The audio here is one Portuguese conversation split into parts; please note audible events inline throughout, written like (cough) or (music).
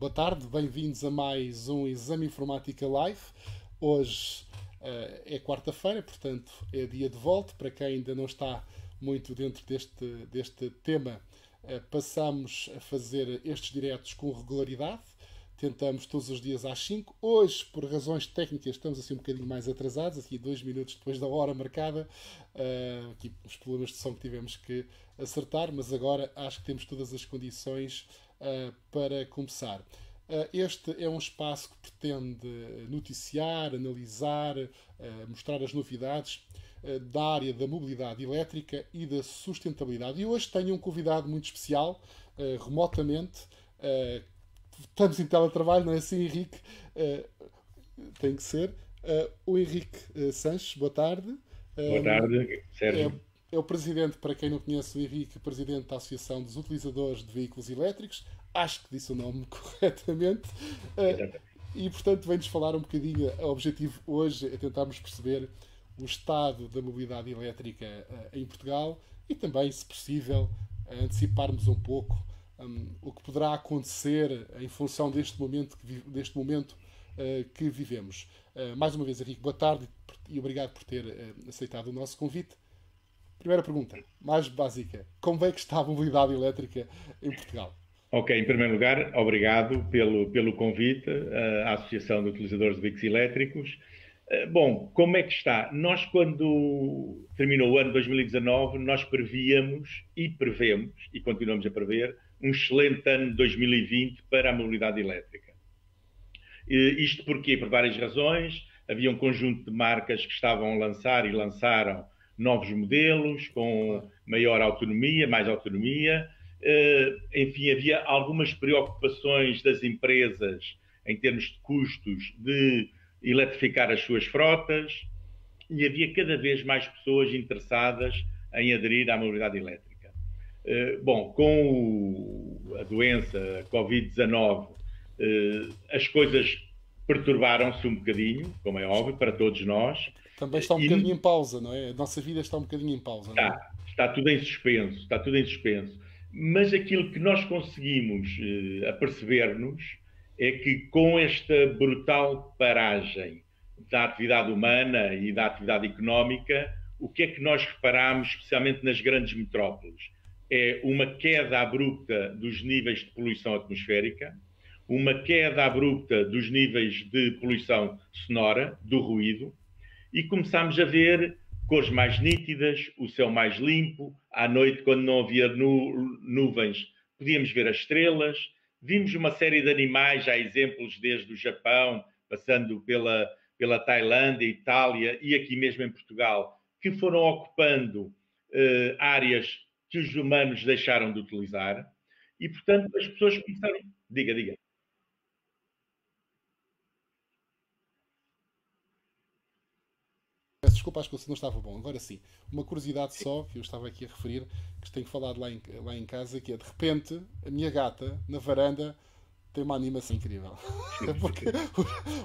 boa tarde, bem-vindos a mais um Exame Informática Live. Hoje uh, é quarta-feira, portanto é dia de volta. Para quem ainda não está muito dentro deste, deste tema, uh, passamos a fazer estes diretos com regularidade. Tentamos todos os dias às 5. Hoje, por razões técnicas, estamos assim um bocadinho mais atrasados, aqui dois minutos depois da hora marcada. Uh, aqui os problemas de som que tivemos que acertar, mas agora acho que temos todas as condições uh, para começar. Uh, este é um espaço que pretende noticiar, analisar, mostrar as novidades da área da mobilidade elétrica e da sustentabilidade. E hoje tenho um convidado muito especial, remotamente, estamos em teletrabalho, não é assim, Henrique? Tem que ser. Uh, o Henrique uh, Sanches, boa tarde. Boa tarde, Sérgio. É, o presidente, para quem não conhece o Henrique, presidente da Associação dos Utilizadores de Veículos Elétricos. Acho que disse o nome (laughs) corretamente. e, portanto, vem-nos falar um bocadinho. O objetivo hoje é tentarmos perceber o estado da mobilidade elétrica em Portugal e também, se possível, anteciparmos um pouco um, o que poderá acontecer em função deste momento que, deste momento, uh, que vivemos. Uh, mais uma vez, Henrique, boa tarde e obrigado por ter uh, aceitado o nosso convite. Primeira pergunta, mais básica: como é que está a mobilidade elétrica em Portugal? Ok, em primeiro lugar, obrigado pelo, pelo convite à Associação de Utilizadores de Veículos Elétricos. Bom, como é que está? Nós, quando terminou o ano 2019, nós prevíamos e prevemos, e continuamos a prever, um excelente ano 2020 para a mobilidade elétrica. Isto porque, por várias razões, havia um conjunto de marcas que estavam a lançar e lançaram novos modelos com maior autonomia, mais autonomia. Eh, enfim, havia algumas preocupações das empresas em termos de custos de eletrificar as suas frotas e havia cada vez mais pessoas interessadas em aderir à mobilidade elétrica. Eh, bom, com a doença Covid-19, eh, as coisas perturbaram-se um bocadinho, como é óbvio, para todos nós. Também está um e... bocadinho em pausa, não é? A nossa vida está um bocadinho em pausa. Está, é? está tudo em suspenso, está tudo em suspenso. Mas aquilo que nós conseguimos uh, aperceber-nos é que com esta brutal paragem da atividade humana e da atividade económica, o que é que nós reparamos, especialmente nas grandes metrópoles? é uma queda abrupta dos níveis de poluição atmosférica, uma queda abrupta dos níveis de poluição sonora, do ruído, e começámos a ver cores mais nítidas, o céu mais limpo, à noite, quando não havia nu nuvens, podíamos ver as estrelas, vimos uma série de animais, há exemplos desde o Japão, passando pela, pela Tailândia, Itália e aqui mesmo em Portugal, que foram ocupando uh, áreas que os humanos deixaram de utilizar e, portanto, as pessoas começaram. Diga, diga. Peço desculpa, acho que o não estava bom. Agora sim, uma curiosidade só que eu estava aqui a referir, que tenho falado lá em, lá em casa, que é de repente a minha gata na varanda tem uma animação incrível. (laughs) Porque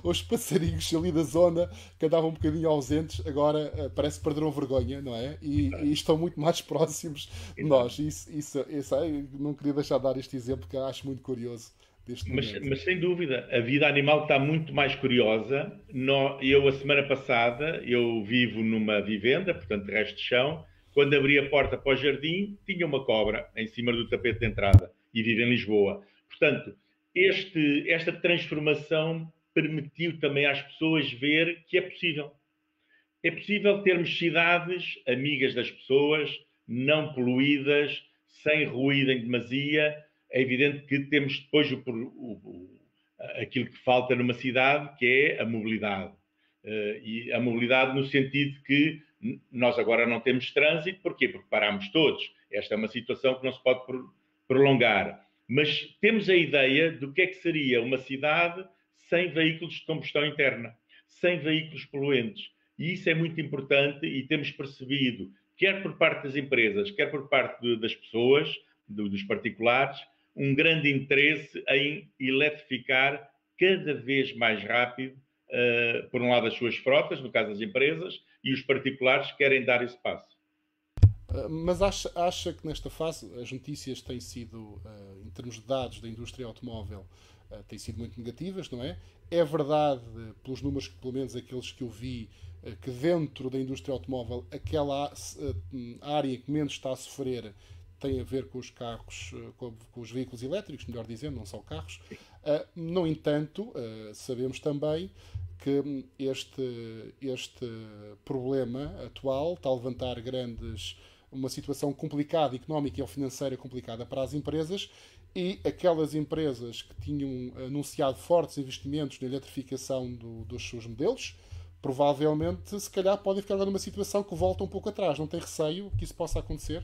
os passarinhos ali da zona que andavam um bocadinho ausentes, agora uh, parece que perderam vergonha, não é? E, e estão muito mais próximos de nós. Isso, isso, isso, não queria deixar de dar este exemplo que acho muito curioso. Mas, mas, sem dúvida, a vida animal está muito mais curiosa. eu, a semana passada, eu vivo numa vivenda, portanto, resto de chão. Quando abri a porta para o jardim, tinha uma cobra em cima do tapete de entrada e vivo em Lisboa. Portanto, este, esta transformação permitiu também às pessoas ver que é possível. É possível termos cidades amigas das pessoas, não poluídas, sem ruído em demasia. É evidente que temos depois o, o, aquilo que falta numa cidade, que é a mobilidade. Uh, e a mobilidade no sentido que nós agora não temos trânsito, porquê? Porque paramos todos. Esta é uma situação que não se pode prolongar mas temos a ideia do que é que seria uma cidade sem veículos de combustão interna, sem veículos poluentes. E isso é muito importante e temos percebido, quer por parte das empresas, quer por parte de, das pessoas, do, dos particulares, um grande interesse em eletrificar cada vez mais rápido, uh, por um lado, as suas frotas, no caso das empresas, e os particulares querem dar esse passo. Ah, mas acha, acha que nesta fase as notícias têm sido, uh, em termos de dados da indústria automóvel, uh, têm sido muito negativas, não é? É verdade, pelos números, pelo menos aqueles que eu vi, que dentro da indústria automóvel, aquela área que menos está a sofrer tem a ver com os carros, com, com os veículos elétricos, melhor dizendo, não só carros. no entanto, sabemos também que este, este problema atual está a levantar grandes uma situação complicada, económica e financeira complicada para as empresas e aquelas empresas que tinham anunciado fortes investimentos na eletrificação do, dos seus modelos, provavelmente, se calhar, podem ficar numa situação que volta um pouco atrás. Não tem receio que isso possa acontecer?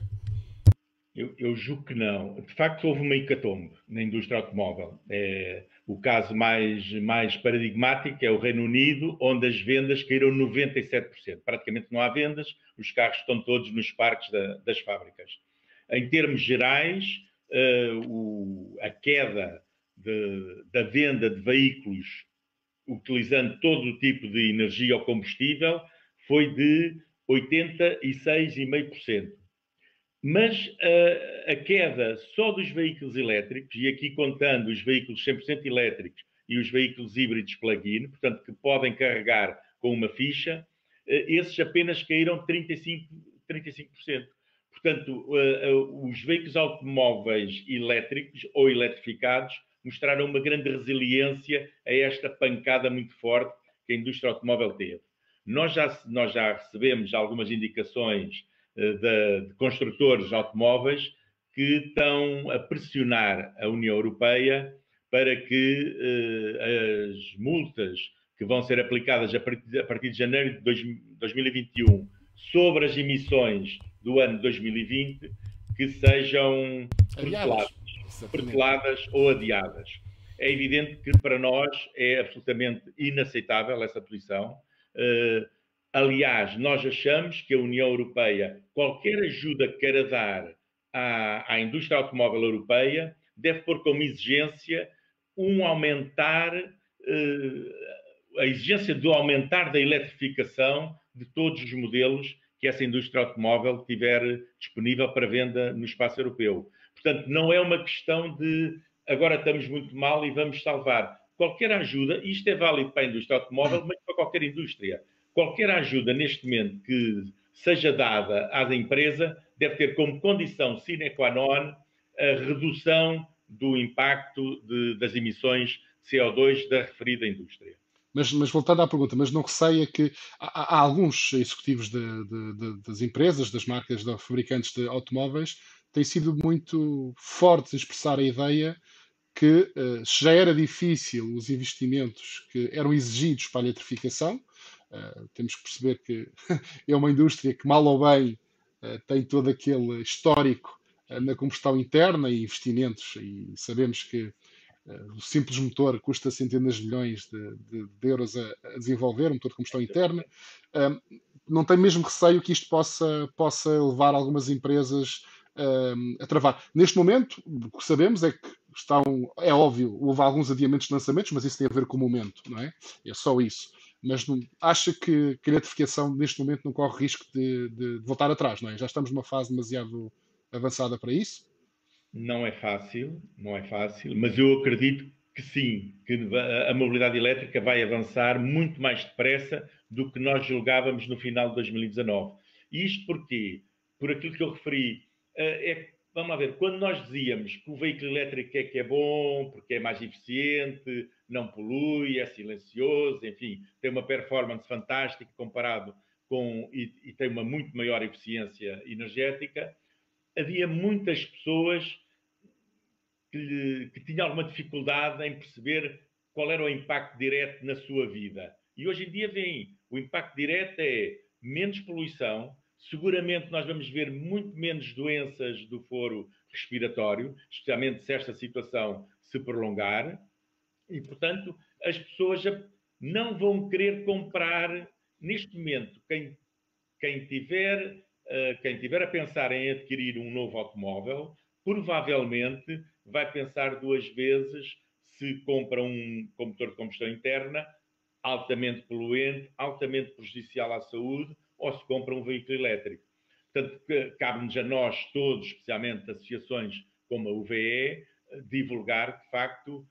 Eu, eu julgo que não. De facto, houve uma hecatombe na indústria automóvel. É, o caso mais, mais paradigmático é o Reino Unido, onde as vendas caíram 97%. Praticamente não há vendas, os carros estão todos nos parques da, das fábricas. Em termos gerais, uh, o, a queda de, da venda de veículos utilizando todo o tipo de energia ou combustível foi de 86,5%. Mas uh, a queda só dos veículos elétricos, e aqui contando os veículos 100% elétricos e os veículos híbridos plug-in, portanto, que podem carregar com uma ficha, uh, esses apenas caíram 35%. 35%. Portanto, uh, os veículos automóveis elétricos ou eletrificados mostraram uma grande resiliência a esta pancada muito forte que a indústria automóvel teve. Nós já, nós já recebemos algumas indicações de, de construtores automóveis que estão a pressionar a União Europeia para que eh, as multas que vão ser aplicadas a partir, a partir de janeiro de dois, 2021 sobre as emissões do ano 2020 que sejam proteladas ou adiadas. É evidente que para nós é absolutamente inaceitável essa posição. Uh, Aliás, nós achamos que a União Europeia, qualquer ajuda que queira dar à, à indústria automóvel europeia, deve pôr como exigência um aumentar, uh, a exigência do aumentar da eletrificação de todos os modelos que essa indústria automóvel tiver disponível para venda no espaço europeu. Portanto, não é uma questão de agora estamos muito mal e vamos salvar. Qualquer ajuda, isto é válido para a indústria automóvel, mas para qualquer indústria qualquer ajuda neste momento que seja dada à empresa deve ter como condição sine qua non a redução do impacto de, das emissões de CO2 da referida indústria. Mas, mas, voltando à pergunta, mas não receia que há, há alguns executivos de, de, das empresas, das marcas, de fabricantes de automóveis, têm sido muito fortes em expressar a ideia que uh, já era difícil os investimentos que eram exigidos para a eletrificação, Uh, temos que perceber que (laughs) é uma indústria que, mal ou bem, uh, tem todo aquele histórico uh, na combustão interna e investimentos, e sabemos que o simples motor custa centenas de milhões de, de, de euros a, a, desenvolver, um motor de combustão interna. não tem mesmo receio que isto possa, possa levar algumas empresas a travar. Neste momento, o que sabemos é que estão, é óbvio, houve alguns adiamentos de lançamentos, mas isso tem a ver com o momento, não é? É só isso mas não, acha que, que a eletrificação neste momento não corre risco de, de, de, voltar atrás, não é? Já estamos numa fase demasiado avançada para isso? Não é fácil, não é fácil, mas eu acredito que sim, que a mobilidade elétrica vai avançar muito mais depressa do que nós julgávamos no final de 2019. E isto porquê? Por aquilo que eu referi, eh, é vamos lá ver, quando nós dizíamos que o veículo elétrico é que é bom, porque é mais eficiente, não polui, é silencioso, enfim, tem uma performance fantástica comparado com e, e tem uma muito maior eficiência energética, havia muitas pessoas que, que tinham alguma dificuldade em perceber qual era o impacto direto na sua vida. E hoje em dia vem, o impacto direto é menos poluição, Seguramente nós vamos ver muito menos doenças do foro respiratório, especialmente se esta situação se prolongar, e, portanto, as pessoas não vão querer comprar neste momento. Quem, quem, tiver, uh, quem tiver a pensar em adquirir um novo automóvel, provavelmente vai pensar duas vezes se compra um motor de combustão interna altamente poluente, altamente prejudicial à saúde ou se compra um veículo elétrico. Portanto, cabe-nos a nós todos, especialmente associações como a UVE, divulgar de facto,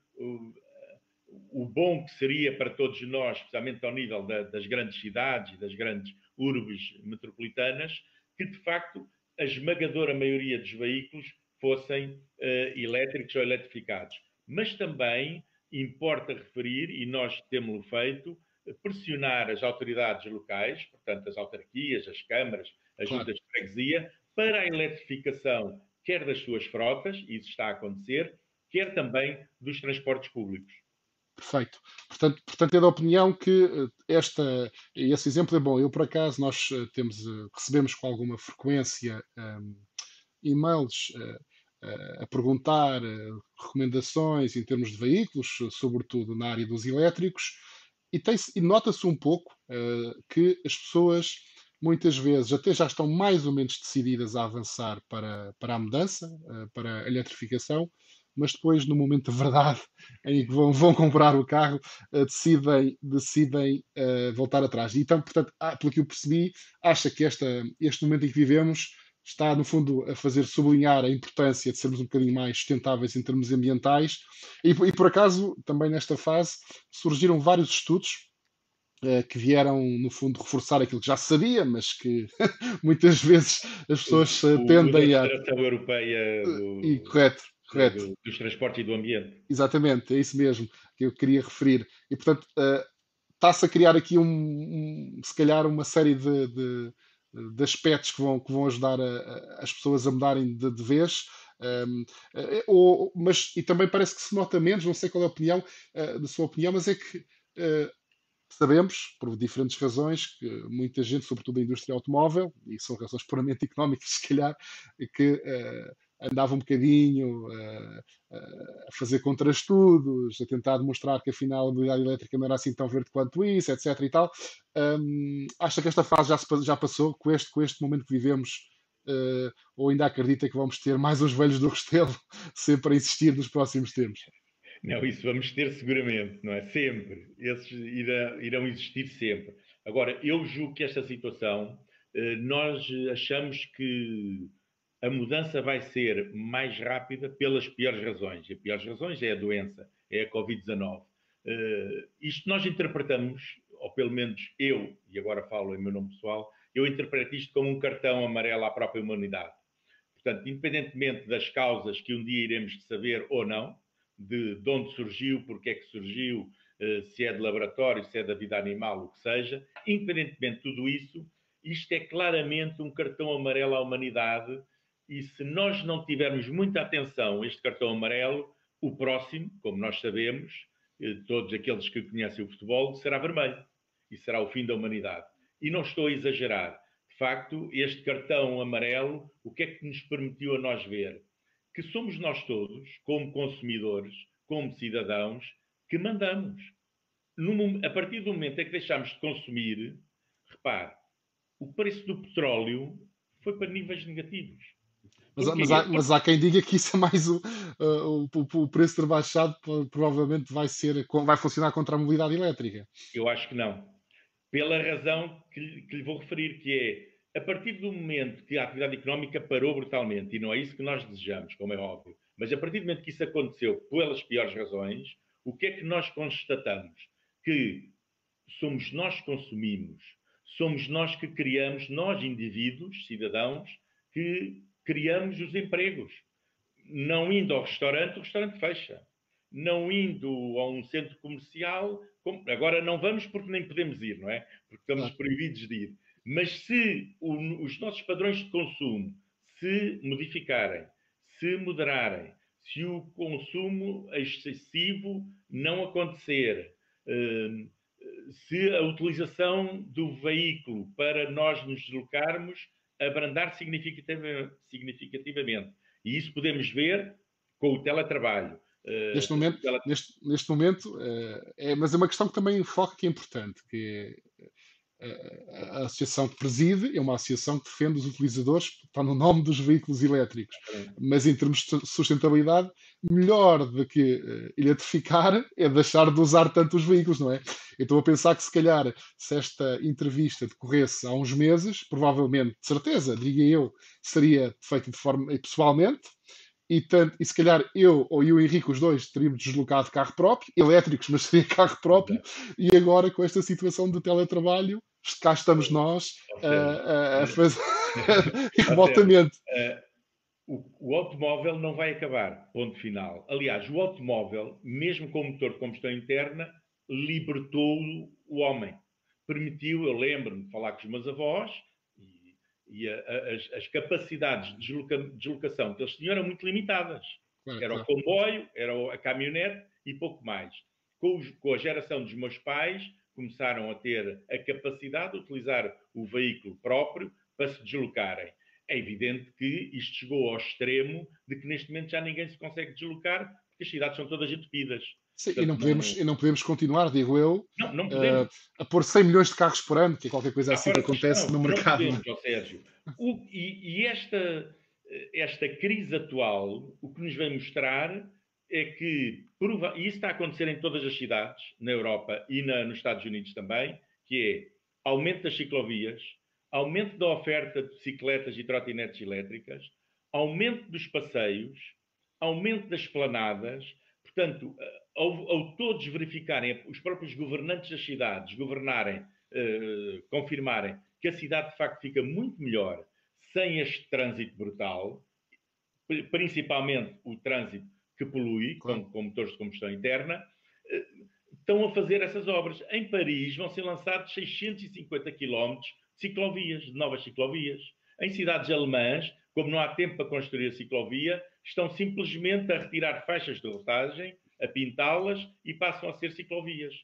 o bom que seria para todos nós, especialmente ao nível da, das grandes cidades e das grandes urbes metropolitanas, que de facto a esmagadora maioria dos veículos fossem uh, elétricos ou eletrificados. Mas também importa referir, e nós temos-lo feito, pressionar as autoridades locais, portanto, as autarquias, as câmaras, as claro. juntas de freguesia, para a eletrificação, quer das suas frotas, e isso está a acontecer, quer também dos transportes públicos. Perfeito. Portanto, portanto, é da opinião que eh, esta, esse exemplo é bom. Eu, por acaso, nós eh, temos, eh, recebemos com alguma frequência um, ehm, e-mails uh, a perguntar uh, recomendações em termos de veículos, sobretudo na área dos elétricos, e, e nota-se um pouco uh, que as pessoas muitas vezes até já estão mais ou menos decididas a avançar para, para a mudança, para a eletrificação, mas depois, no momento da verdade, (laughs) em que vão, vão comprar o carro, uh, decidem, decidem uh, voltar atrás. Então, portanto, ah, pelo que eu percebi, acha que esta, este momento em que vivemos está, no fundo, a fazer sublinhar a importância de sermos um bocadinho mais sustentáveis em termos ambientais. E, e por acaso, também nesta fase, surgiram vários estudos uh, que vieram, no fundo, reforçar aquilo que já sabia, mas que (laughs) muitas vezes as pessoas o, tendem a. Europeia do... E, correto Correto. dos transportes e do ambiente. Exatamente, é isso mesmo que eu queria referir. E, portanto, uh, está-se a criar aqui, um, um, se calhar, uma série de, de, de, aspectos que vão, que vão ajudar a, a, as pessoas a mudarem de, de vez. Um, uh, eh, ou, mas, e também parece que se nota menos, não sei qual é a opinião, uh, da sua opinião, mas é que sabemos, por diferentes razões, que muita gente, sobretudo a indústria automóvel, e são razões puramente (laughs) económicas, se calhar, que uh, andava um bocadinho uh, uh, a fazer contraestudos, a tentar demonstrar que afinal a mobilidade elétrica não era assim tão verde quanto isso, etc. e tal. Um, acha que esta fase já, se, já passou com este, com este momento que vivemos? Uh, ou ainda acredita que vamos ter mais uns velhos do Restelo (laughs) sempre a existir nos próximos tempos? Não, isso vamos ter seguramente, não é? Sempre. Esses irão, irão existir sempre. Agora, eu julgo que esta situação, nós achamos que a mudança vai ser mais rápida pelas piores razões. E as piores razões é a doença, é a Covid-19. Uh, eh, isto nós interpretamos, ou pelo menos eu, e agora falo em meu nome pessoal, eu interpreto isto como um cartão amarelo à própria humanidade. Portanto, independentemente das causas que um dia iremos saber ou não, de, de onde surgiu, porque é que surgiu, uh, se é de laboratório, se é da vida animal, o que seja, independentemente de tudo isso, isto é claramente um cartão amarelo à humanidade e se nós não tivermos muita atenção a este cartão amarelo, o próximo, como nós sabemos, eh, todos aqueles que conhecem o futebol, será vermelho. E será o fim da humanidade. E não estou a exagerar. De facto, este cartão amarelo, o que é que nos permitiu a nós ver? Que somos nós todos, como consumidores, como cidadãos, que mandamos. A partir do momento em que deixamos de consumir, repare, o preço do petróleo foi para níveis negativos. Mas, mas, há, (laughs) mas, há, quem diga que isso é mais o, uh, o, o, preço ter baixado, provavelmente vai ser, vai funcionar contra a mobilidade elétrica. Eu acho que não. Pela razão que, que lhe vou referir, que é a partir do momento que a atividade económica parou brutalmente, e não é isso que nós desejamos, como é óbvio, mas a partir do momento que isso aconteceu pelas piores razões, o que é que nós constatamos? Que somos nós que consumimos, somos nós que criamos, nós indivíduos, cidadãos, que criamos os empregos. Não indo ao restaurante, o restaurante fecha. Não indo a um centro comercial, agora não vamos porque nem podemos ir, não é? Porque estamos proibidos de ir. Mas se o, os nossos padrões de consumo se modificarem, se moderarem, se o consumo excessivo não acontecer, hum, se a utilização do veículo para nós nos deslocarmos abrandar significativamente. E isso podemos ver com o teletrabalho. Eh, neste momento, neste, neste momento eh, é, mas é uma questão que também foca que é importante, que é, a associação que preside é uma associação que defende os utilizadores, está no nome dos veículos elétricos, mas em termos de sustentabilidade, melhor do que uh, eletrificar é deixar de usar tanto os veículos, não é? Eu estou a pensar que se calhar, se esta entrevista decorresse há uns meses, provavelmente, de certeza, diria eu, seria feita de forma pessoalmente, e, tanto, e se calhar eu ou eu o Henrique, os dois, teríamos deslocado de carro próprio, elétricos, mas (laughs) seria carro próprio, e agora com esta situação de teletrabalho, cá estamos nós a, a fazer (laughs) (laughs) remotamente. Eh, o, o, automóvel não vai acabar, ponto final. Aliás, o automóvel, mesmo com motor de combustão interna, libertou o homem. Permitiu, eu lembro-me de falar com os meus avós, e, e a, a, as, as, capacidades de desloca, deslocação que eles tinham eram muito limitadas. Era o comboio, era a caminhonete e pouco mais. Com, os, com a geração dos meus pais, começaram a ter a capacidade de utilizar o veículo próprio para se deslocarem. É evidente que isto chegou ao extremo de que neste momento já ninguém se consegue deslocar porque as cidades são todas entupidas. Sim, Portanto, e, não podemos, não... e não podemos continuar, digo eu, não, não uh, a pôr 100 milhões de carros por ano, que é qualquer coisa assim que acontece não, no mercado. Não podemos, Sérgio. O, e, e esta, esta crise atual, o que nos vem mostrar é que, e isso está a acontecer em todas as cidades, na Europa e na, nos Estados Unidos também, que é aumento das ciclovias, aumento da oferta de bicicletas e trotinetes elétricas, aumento dos passeios, aumento das planadas. Portanto, ao, ao todos verificarem, os próprios governantes das cidades governarem, eh, confirmarem que a cidade de facto fica muito melhor sem este trânsito brutal, principalmente o trânsito que polui, com, com motores de combustão interna, eh, estão a fazer essas obras. Em Paris vão ser lançados 650 quilómetros de ciclovias, de novas ciclovias. Em cidades alemãs, como não há tempo para construir a ciclovia, estão simplesmente a retirar faixas de rotagem, a pintá-las e passam a ser ciclovias.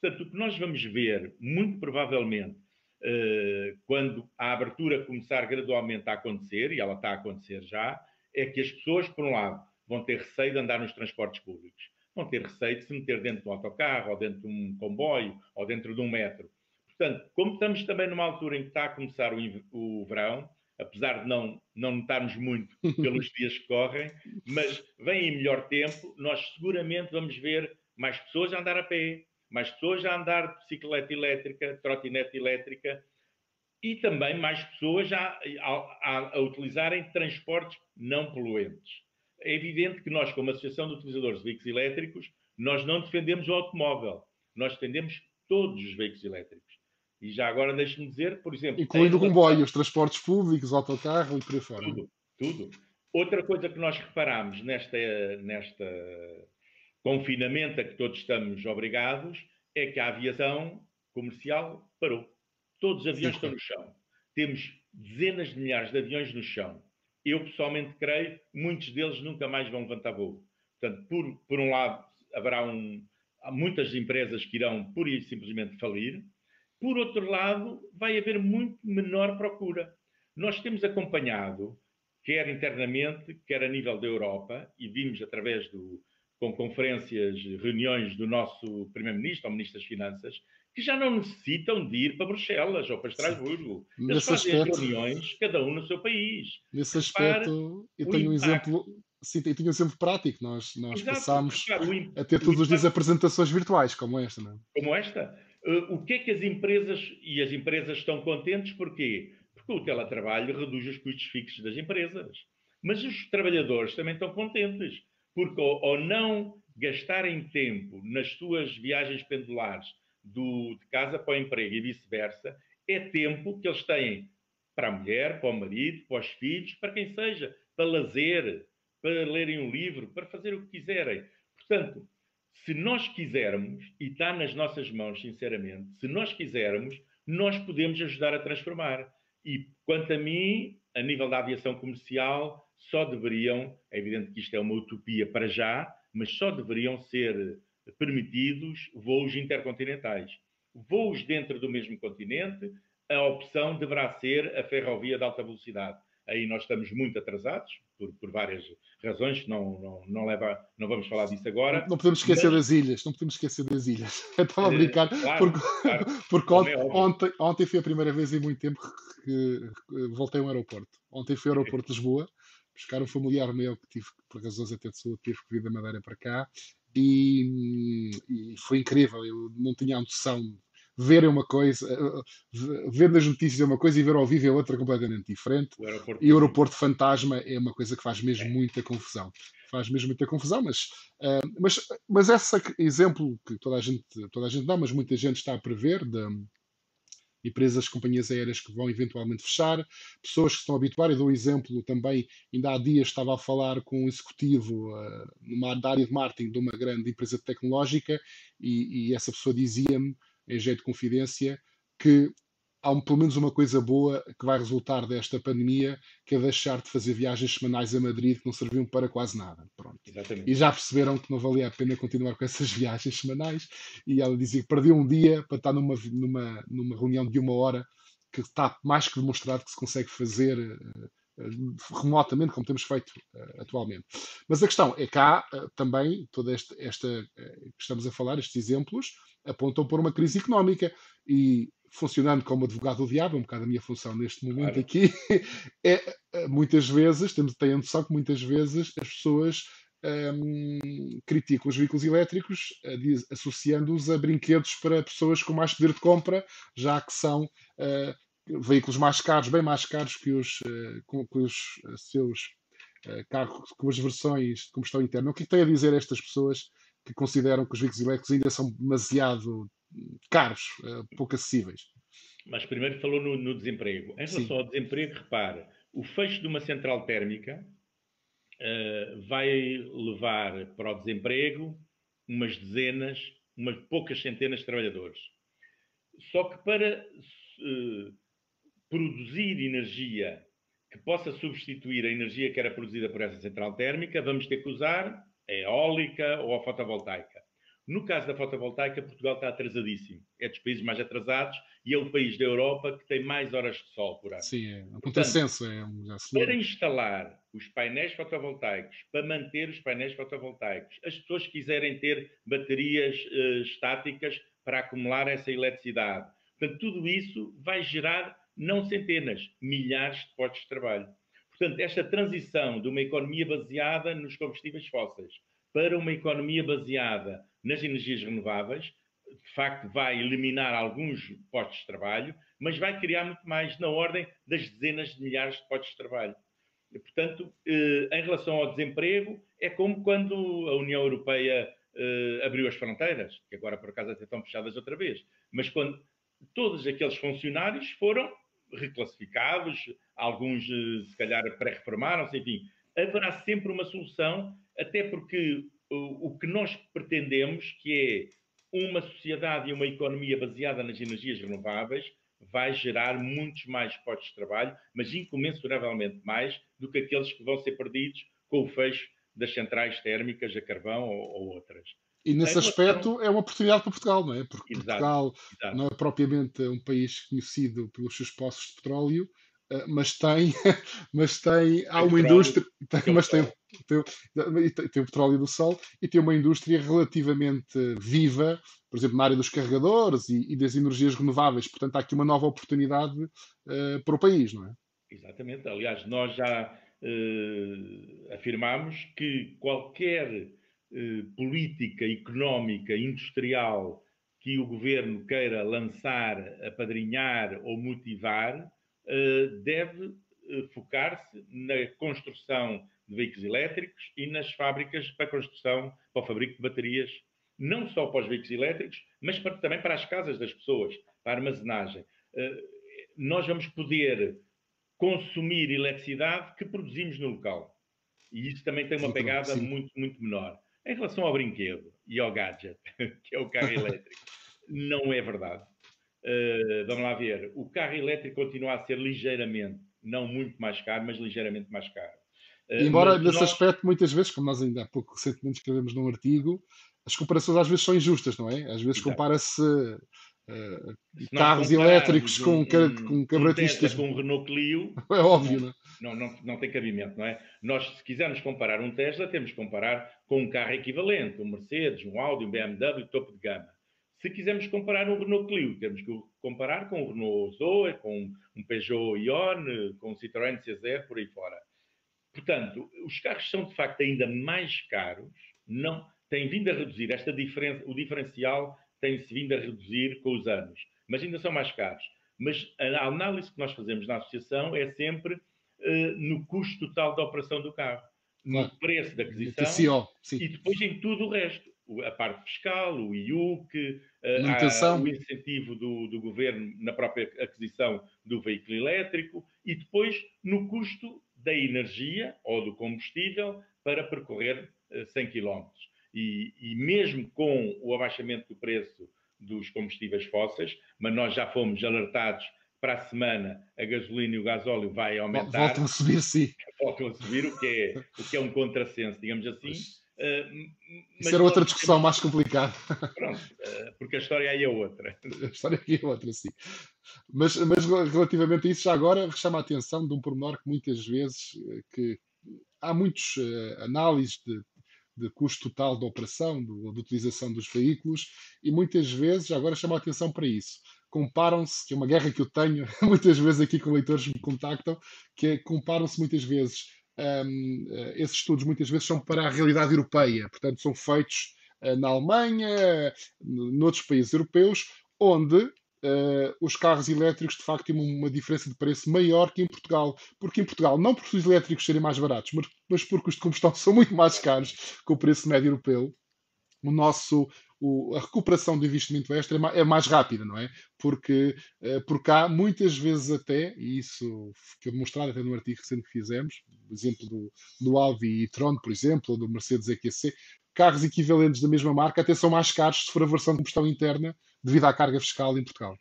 Portanto, o que nós vamos ver, muito provavelmente, eh, quando a abertura começar gradualmente a acontecer, e ela está a acontecer já, é que as pessoas, por um lado, vão ter receio de andar nos transportes públicos. Vão ter receio de se meter dentro de um autocarro, ou dentro de um comboio, ou dentro de um metro. Portanto, como estamos também numa altura em que está a começar o, o verão, apesar de não, não notarmos muito pelos (laughs) dias que correm, mas vem em melhor tempo, nós seguramente vamos ver mais pessoas a andar a pé, mais pessoas a andar de bicicleta elétrica, trotinete elétrica, e também mais pessoas a, a, a utilizarem transportes não poluentes é evidente que nós, como Associação de Utilizadores de Veículos Elétricos, nós não defendemos o automóvel, nós defendemos todos os veículos elétricos. E já agora deixe-me dizer, por exemplo... Incluindo o comboio, os transportes públicos, autocarro e por aí fora. Tudo, tudo. Outra coisa que nós reparámos nesta, nesta confinamento a que todos estamos obrigados é que a aviação comercial parou. Todos os aviões Sim, estão no chão. Temos dezenas de milhares de aviões no chão eu pessoalmente creio muitos deles nunca mais vão levantar voo. Portanto, por, por um lado, haverá um, muitas empresas que irão pura e simplesmente falir. Por outro lado, vai haver muito menor procura. Nós temos acompanhado, quer internamente, quer a nível da Europa, e vimos através do, com conferências, reuniões do nosso Primeiro-Ministro ou Ministro das Finanças, que já não necessitam de ir para Bruxelas ou para Estrasburgo. Eles Nesse fazem aspecto, reuniões, cada um no seu país. Nesse aspecto, eu tenho um exemplo. Sim, eu tenho um exemplo prático. Nós, nós Exato, passámos a ter todos os dias apresentações virtuais, como esta, não é? Como esta. Uh, o que é que as empresas, e as empresas estão contentes, porquê? Porque o teletrabalho reduz os custos fixos das empresas. Mas os trabalhadores também estão contentes, porque ao, ao não gastarem tempo nas suas viagens pendulares do, de casa para o emprego e vice-versa, é tempo que eles têm para a mulher, para o marido, para os filhos, para quem seja, para lazer, para lerem um livro, para fazer o que quiserem. Portanto, se nós quisermos, e está nas nossas mãos, sinceramente, se nós quisermos, nós podemos ajudar a transformar. E quanto a mim, a nível da aviação comercial, só deveriam, é evidente que isto é uma utopia para já, mas só deveriam ser permitidos voos intercontinentais. Voos dentro do mesmo continente, a opção deverá ser a ferrovia de alta velocidade. Aí nós estamos muito atrasados, por, por várias razões, não, não, não, leva, não vamos falar disso agora. Não, não podemos esquecer mas... das ilhas, não podemos esquecer das ilhas. (laughs) Eu estava a eh, brincar, claro, porque, claro. (laughs) porque ontem, é ontem, ontem foi a primeira vez em muito tempo que, que voltei a um aeroporto. Ontem fui ao aeroporto de Lisboa, buscar um familiar meu que tive, por razões até de saúde, tive que vir da Madeira para cá e, e, foi incrível. Eu não tinha a noção ver é uma coisa, ver nas notícias é uma coisa e ver ao vivo é outra completamente diferente. O e o aeroporto fantasma é uma coisa que faz mesmo é. muita confusão. Faz mesmo muita confusão, mas, uh, mas, mas esse exemplo que toda a, gente, toda a gente dá, mas muita gente está a prever, de, empresas, companhias aéreas que vão eventualmente fechar, pessoas que estão habituadas. Eu dou um exemplo também, ainda há dias estava a falar com um executivo uh, numa área de marketing de uma grande empresa tecnológica e, e essa pessoa dizia-me, em jeito de confidência, que há pelo menos uma coisa boa que vai resultar desta pandemia, que é deixar de fazer viagens semanais a Madrid que não serviam para quase nada. Pronto. Exatamente. E já perceberam que não valia a pena continuar com essas (laughs) viagens semanais. E ela dizia que perdeu um dia para estar numa, numa, numa reunião de uma hora, que está mais que demonstrado que se consegue fazer uh, remotamente, como temos feito uh, atualmente. Mas a questão é cá uh, também, toda esta, esta que estamos a falar, estes exemplos, apontam para uma crise económica. E funcionando como advogado do diabo, é um bocado a minha função neste momento claro. aqui, (laughs) é, é muitas vezes, temos, tenho a noção que muitas vezes as pessoas um, criticam os veículos elétricos associando-os a brinquedos para pessoas com mais poder de compra, já que são uh, veículos mais caros, bem mais caros que os, uh, com, com os uh, seus carros, com as versões de combustão interna. O que, que tem a dizer estas pessoas que consideram que os veículos elétricos ainda são demasiado caros, uh, pouco acessíveis. Mas primeiro falou no, no desemprego. Em relação Sim. ao desemprego, repare, o fecho de uma central térmica uh, vai levar para o desemprego umas dezenas, umas poucas centenas de trabalhadores. Só que para uh, produzir energia que possa substituir a energia que era produzida por essa central térmica, vamos ter que usar a eólica ou a fotovoltaica. No caso da fotovoltaica, Portugal está atrasadíssimo. É dos países mais atrasados e é o país da Europa que tem mais horas de sol por ano. Sim, é. Portanto, senso, é um Para instalar os painéis fotovoltaicos, para manter os painéis fotovoltaicos, as pessoas quiserem ter baterias uh, estáticas para acumular essa eletricidade. Portanto, tudo isso vai gerar não centenas, milhares de postos de trabalho. Portanto, esta transição de uma economia baseada nos combustíveis fósseis para uma economia baseada nas energias renováveis, de facto vai eliminar alguns postos de trabalho, mas vai criar muito mais, na ordem das dezenas de milhares de postos de trabalho. E, portanto, eh, em relação ao desemprego, é como quando a União Europeia eh, abriu as fronteiras, que agora por acaso até estão fechadas outra vez, mas quando todos aqueles funcionários foram reclassificados, alguns eh, se calhar pré-reformaram-se, enfim, haverá sempre uma solução, até porque o que nós pretendemos, que é uma sociedade e uma economia baseada nas energias renováveis, vai gerar muitos mais postos de trabalho, mas incomensuravelmente mais do que aqueles que vão ser perdidos com o fecho das centrais térmicas a carvão ou, ou outras. E nesse aspecto é uma oportunidade para Portugal, não é? Porque exato, Portugal exato. não é propriamente um país conhecido pelos seus poços de petróleo, eh, mas tem, (laughs) mas tem, há uma indústria, (laughs) tem, mas tem, tem, tem, o petróleo do sol e tem uma indústria relativamente viva, por exemplo, na área dos carregadores e, e das energias renováveis. Portanto, há aqui uma nova oportunidade uh, para o país, não é? Exatamente. Aliás, nós já uh, afirmamos que qualquer uh, política económica, industrial que o governo queira lançar, apadrinhar ou motivar, deve focar-se na construção de veículos elétricos e nas fábricas para construção, para o fabrico de baterias, não só para os veículos elétricos, mas para, também para as casas das pessoas, para a armazenagem. Uh, nós vamos poder consumir eletricidade que produzimos no local. E isso também tem uma pegada sim. muito, muito menor. Em relação ao brinquedo e ao gadget, (laughs) que é o carro (laughs) elétrico, não é verdade. Uh, vamos lá ver. O carro elétrico continua a ser ligeiramente, não muito mais caro, mas ligeiramente mais caro. Eh, Embora nesse nós... aspecto, muitas vezes, como nós ainda há pouco recentemente escrevemos num artigo, as comparações às vezes são injustas, não é? Às vezes compara-se uh, carros elétricos com, um, com cabratistas. Um com um Renault Clio. (laughs) É óbvio, não, é? não, não, não tem cabimento, não é? Nós, se quisermos comparar um Tesla, temos que comparar com um carro equivalente, um Mercedes, um Audi, um BMW, topo de gama. Se quisermos comparar um Renault Clio, temos que comparar com um Renault Zoe, com um Peugeot Ion, com um Citroën C0, por aí fora. Portanto, os carros são de facto ainda mais caros, não têm vindo a reduzir esta diferença, o diferencial tem-se vindo a reduzir com os anos, mas ainda são mais caros. Mas a análise que nós fazemos na associação é sempre uh, no custo total da operação do carro, no preço da aquisição e depois em tudo o resto. A parte fiscal, o IUC, uh, o incentivo do, do governo na própria aquisição do veículo elétrico e depois no custo da energia ou do combustível para percorrer 100 km. E, e, mesmo com o abaixamento do preço dos combustíveis fósseis, mas nós já fomos alertados para a semana a gasolina e o gasóleo vai aumentar. Voltam a subir, sim. Voltam a subir, o que é, o que é um contrassenso, digamos assim. Uh, Isso era outra discussão mais complicada. Pronto, uh, porque a história aí é outra. A história aí é outra, sim. Mas, mas relativamente a isso, já agora chama a atenção de um pormenor que muitas vezes eh, que há muitos uh, análises de, de custo total da operação, do, de utilização dos veículos, e muitas vezes, já agora chama a atenção para isso, comparam-se, que é uma guerra que eu tenho (laughs) muitas vezes aqui com leitores me contactam, que é comparam-se muitas vezes, um, esses estudos muitas vezes são para a realidade europeia, portanto são feitos uh, na Alemanha, noutros países europeus, onde Uh, os carros elétricos de facto têm uma diferença de preço maior que em Portugal. Porque em Portugal, não por os elétricos serem mais baratos, mas, mas porque os de combustão (laughs) são muito mais caros que o preço médio europeu, o nosso, o, a recuperação do investimento extra é mais, é mais rápida, não é? Porque uh, por cá, muitas vezes até, e isso foi demonstrado até no artigo recente que fizemos, exemplo do, do Audi e-tron, por exemplo, ou do Mercedes EQC, carros equivalentes da mesma marca até são mais caros se for a versão de combustão interna devido à carga fiscal em Portugal.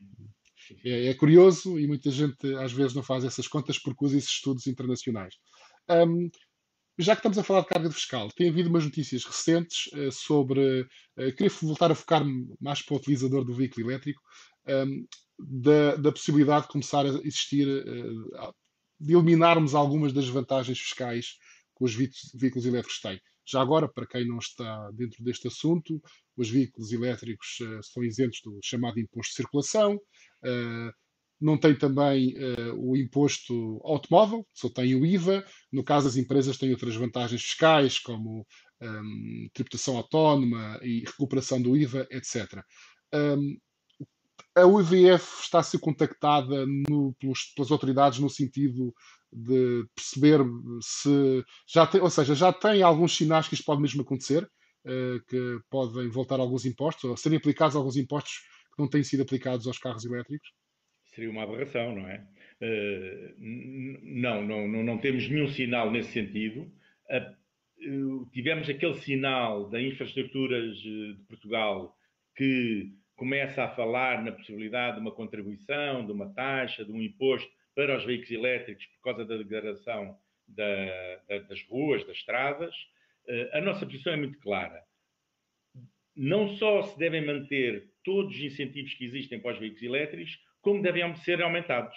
É, é, curioso e muita gente às vezes não faz essas contas porque usa esses estudos internacionais. Um, já que estamos a falar de carga fiscal, tem havido umas notícias recentes uh, sobre. Uh, queria voltar a focar-me mais para o utilizador do veículo elétrico, um, da, da, possibilidade de começar a existir, uh, de eliminarmos algumas das vantagens fiscais que os veículos elétricos têm. Já agora, para quem não está dentro deste assunto, os veículos elétricos uh, são isentos do chamado imposto de circulação, uh, não tem também uh, o imposto automóvel, só tem o IVA. No caso, as empresas têm outras vantagens fiscais, como um, ehm, tributação autónoma e recuperação do IVA, etc. Um, ehm, a UIVF está a ser contactada no, pelos, pelas autoridades no sentido de perceber se já tem, ou seja, já tem alguns sinais que isto pode mesmo acontecer, uh, que podem voltar alguns impostos, ou serem aplicados alguns impostos que não têm sido aplicados aos carros elétricos? Seria uma aberração, não é? Uh, não, não, não, não, temos nenhum sinal nesse sentido. Uh, tivemos aquele sinal da infraestruturas de Portugal que começa a falar na possibilidade de uma contribuição, de uma taxa, de um imposto para os veículos elétricos por causa da degradação da, da, das ruas, das estradas. A nossa posição é muito clara. Não só se devem manter todos os incentivos que existem para os veículos elétricos, como devem ser aumentados.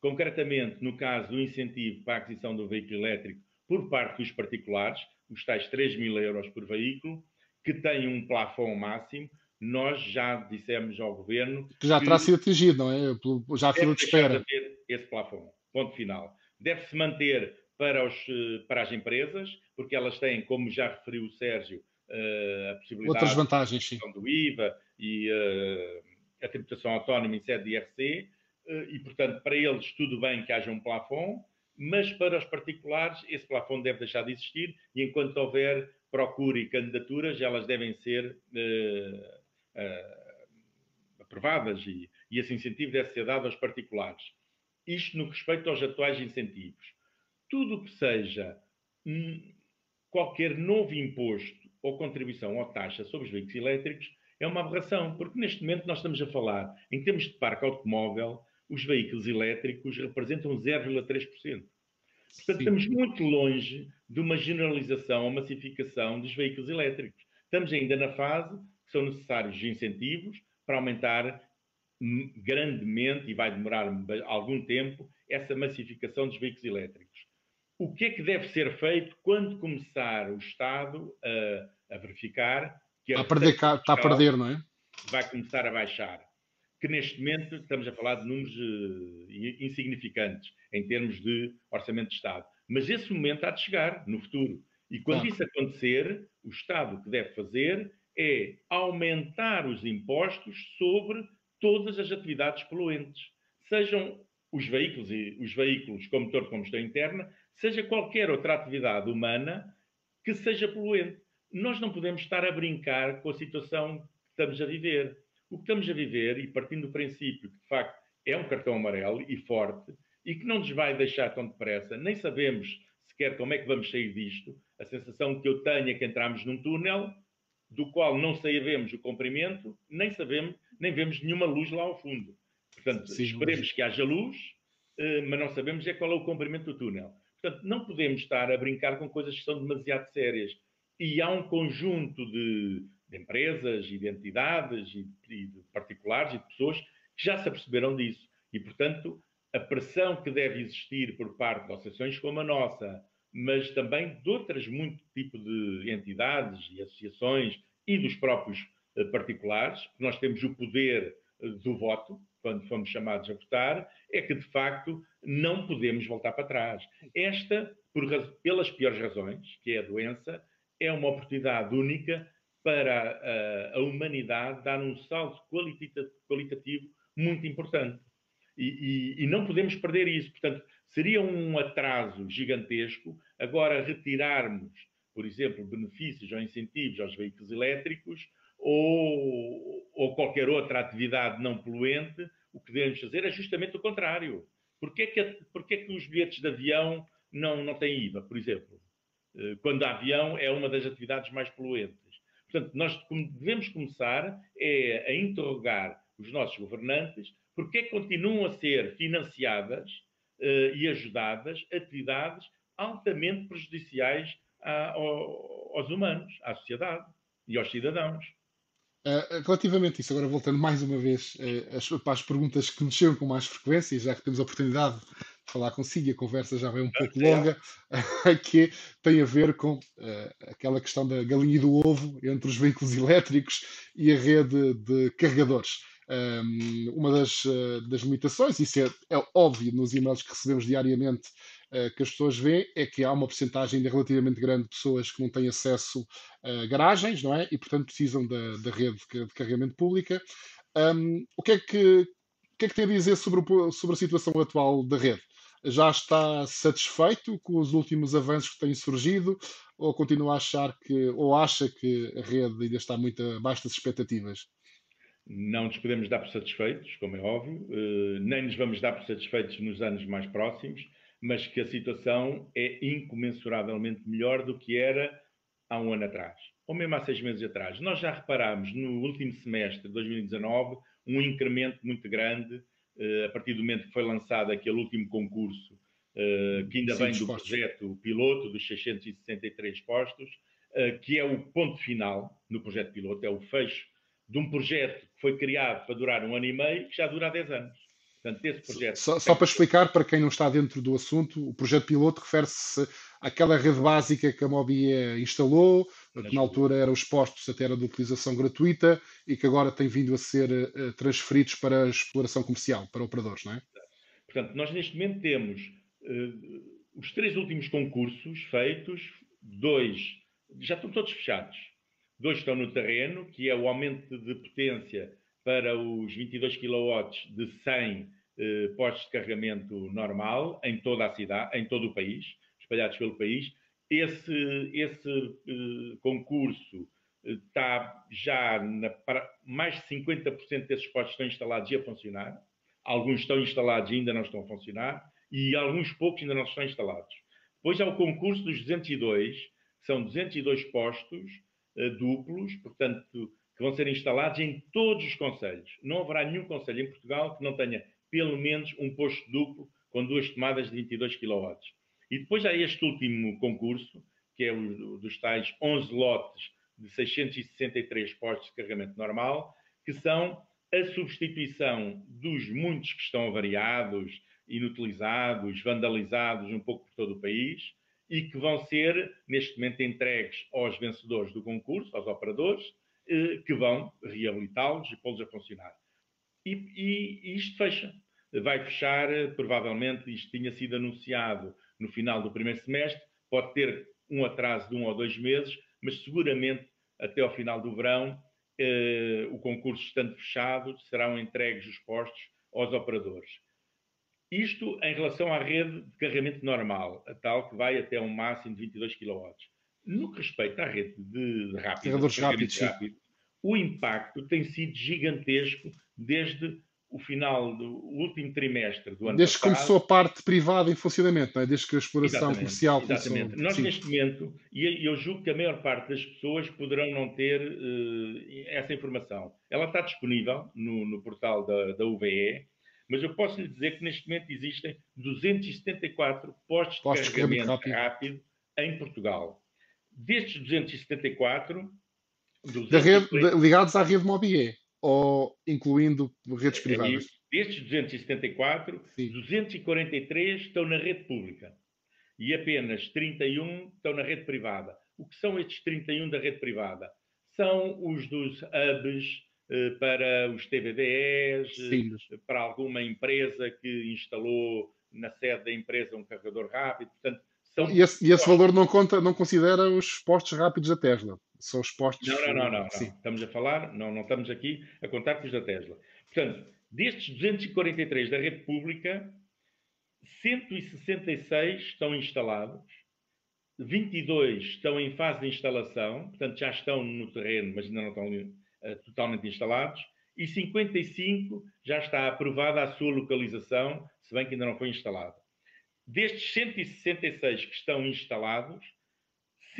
Concretamente, no caso do incentivo para a aquisição do veículo elétrico por parte dos particulares, os tais 3 mil euros por veículo, que tem um plafond máximo, nós já dissemos ao governo. Que já terá sido atingido, não é? Já fila de espera. De esse plafond. Ponto final. Deve-se manter para, os, para as empresas, porque elas têm, como já referiu o Sérgio, eh, a possibilidade Outras vantagens, sim. do IVA e uh, a tributação autónoma em sede de IRC, uh, e, portanto, para eles tudo bem que haja um plafond, mas para os particulares esse plafond deve deixar de existir e enquanto houver procura e candidaturas, elas devem ser uh, aprovadas e, e esse incentivo deve ser dado aos particulares. Isto no respeito aos atuais incentivos. Tudo o que seja hum, qualquer novo imposto ou contribuição ou taxa sobre os veículos elétricos é uma aberração, porque neste momento nós estamos a falar, em termos de parque automóvel, os veículos elétricos representam 0,3%. Portanto, Sim. estamos muito longe de uma generalização ou massificação dos veículos elétricos. Estamos ainda na fase que são necessários incentivos para aumentar grandemente, e vai demorar algum tempo, essa massificação dos veículos elétricos. O que é que deve ser feito quando começar o Estado a, a verificar que a, a perder, está a perder, não é? Vai começar a baixar. Que neste momento estamos a falar de números uh, insignificantes em termos de orçamento de Estado. Mas esse momento há de chegar no futuro. E quando ah. isso acontecer, o Estado o que deve fazer é aumentar os impostos sobre todas as atividades poluentes, sejam os veículos e os veículos com motor de combustão interna, seja qualquer outra atividade humana que seja poluente. Nós não podemos estar a brincar com a situação que estamos a viver. O que estamos a viver, e partindo do princípio que de facto é um cartão amarelo e forte, e que não nos vai deixar tão depressa, nem sabemos sequer como é que vamos sair disto. A sensação que eu tenho é que entramos num túnel do qual não sabemos o comprimento, nem sabemos, nem vemos nenhuma luz lá ao fundo. Portanto, Sim, esperemos luz. que haja luz, eh, mas não sabemos é qual é o comprimento do túnel. Portanto, não podemos estar a brincar com coisas que são demasiado sérias. E há um conjunto de, de empresas, de entidades, e, e de particulares e de pessoas que já se aperceberam disso. E, portanto, a pressão que deve existir por parte de associações como a nossa, mas também de outras muito tipo de entidades e associações e dos próprios eh, particulares, que nós temos o poder eh, do voto, quando fomos chamados a votar, é que de facto não podemos voltar para trás. Esta, por, pelas piores razões, que é a doença, é uma oportunidade única para a, a humanidade dar um salto qualitativo muito importante. E, e, e, não podemos perder isso. Portanto, seria um atraso gigantesco agora retirarmos, por exemplo, benefícios ou incentivos aos veículos elétricos ou, ou qualquer outra atividade não poluente. O que devemos fazer é justamente o contrário. Porquê que, porquê que os bilhetes de avião não, não têm IVA, por exemplo? Eh, quando avião é uma das atividades mais poluentes. Portanto, nós devemos começar é a interrogar os nossos governantes porque continuam a ser financiadas uh, e ajudadas atividades altamente prejudiciais a, ao, aos humanos, à sociedade e aos cidadãos. Uh, relativamente a isso, agora voltando mais uma vez uh, as, para as perguntas que nos chegam com mais frequência, já que temos a oportunidade de falar consigo e a conversa já vai um pouco longa, (laughs) que tem a ver com uh, aquela questão da galinha e do ovo entre os veículos (laughs) elétricos e a rede de carregadores. Um, uma das, uh, das limitações, isso é, é, óbvio nos e-mails que recebemos diariamente, uh, que as pessoas veem, é que há uma porcentagem ainda relativamente grande de pessoas que não têm acesso a garagens, não é? E, portanto, precisam da, da rede de, de carregamento pública. Um, o, que é que, o que é que tem a dizer sobre, o, sobre a situação atual da rede? Já está satisfeito com os últimos avanços que têm surgido ou continua a achar que, ou acha que a rede ainda está muito abaixo das expectativas? Não nos podemos dar por satisfeitos, como é óbvio, eh, nem nos vamos dar por satisfeitos nos anos mais próximos, mas que a situação é incomensuravelmente melhor do que era há um ano atrás, ou mesmo há seis meses atrás. Nós já reparámos no último semestre de 2019 um incremento muito grande a partir do momento que foi lançado aquele último concurso, eh, que ainda vem do postos. projeto piloto dos 663 postos, que é o ponto final no projeto piloto, é o fecho de um projeto que foi criado para durar um ano e meio, que já dura há 10 anos. Portanto, esse projeto. Só, só para explicar, para quem não está dentro do assunto, o projeto piloto refere-se àquela rede básica que a Mobia instalou, que na altura eram os postos até era de utilização gratuita e que agora tem vindo a ser uh, transferidos para a exploração comercial, para operadores, não é? Portanto, nós neste momento temos uh, os três últimos concursos feitos, dois já estão todos fechados Dois estão no terreno, que é o aumento de potência para os 22 kW de 100 eh, postos de carregamento normal em toda a cidade, em todo o país, espalhados pelo país. Esse, esse eh, concurso eh, está já na, para, mais de 50% desses postos estão instalados e a funcionar. Alguns estão instalados e ainda não estão a funcionar, e alguns poucos ainda não estão instalados. Depois há o concurso dos 202, que são 202 postos uh, duplos, portanto, que vão ser instalados em todos os conselhos. Não haverá nenhum conselho em Portugal que não tenha pelo menos um posto duplo com duas tomadas de 22 kW. E depois há este último concurso, que é o dos tais 11 lotes de 663 postos de carregamento normal, que são a substituição dos muitos que estão avariados, inutilizados, vandalizados um pouco por todo o país, e que vão ser, neste momento, entregues aos vencedores do concurso, aos operadores, eh, que vão reabilitá-los e pô-los a funcionar. E, e, e, isto fecha. Vai fechar, eh, provavelmente, isto tinha sido anunciado no final do primeiro semestre, pode ter um atraso de um ou dois meses, mas seguramente até ao final do verão, eh, o concurso estando fechado, serão entregues os postos aos operadores. Isto em relação à rede de carregamento normal, a tal que vai até um máximo de 22 kW. No que respeita à rede de, de rápido, Carregadores rápidos, rápido o impacto tem sido gigantesco desde o final do último trimestre do ano Desde passado. que começou a parte privada em funcionamento, não é? desde que a exploração Exatamente, comercial exatamente. começou. Nós, Sim. neste momento, e eu julgo que a maior parte das pessoas poderão não ter uh, essa informação. Ela está disponível no, no portal da, da, UVE, mas eu posso lhe dizer que neste momento existem 274 postos, postos de carregamento rápido. rápido em Portugal. Destes 274, da rede, de, ligados à rede Mobie, ou incluindo redes privadas? Destes 274, Sim. 243 estão na rede pública e apenas 31 estão na rede privada. O que são estes 31 da rede privada? São os dos hubs eh, para os TVDEs, eh, para alguma empresa que instalou na sede da empresa um carregador rápido. Portanto, são e esse, e esse valor não, conta, não considera os postos rápidos da Tesla? São os postos. Não, não, não, não, não. Estamos a falar, não, não estamos aqui a contar com os da Tesla. Portanto, destes 243 da rede pública, 166 estão instalados, 22 estão em fase de instalação, portanto já estão no terreno, mas ainda não estão uh, totalmente instalados, e 55 já está aprovada a sua localização, se bem que ainda não foi instalado. Destes 166 que estão instalados,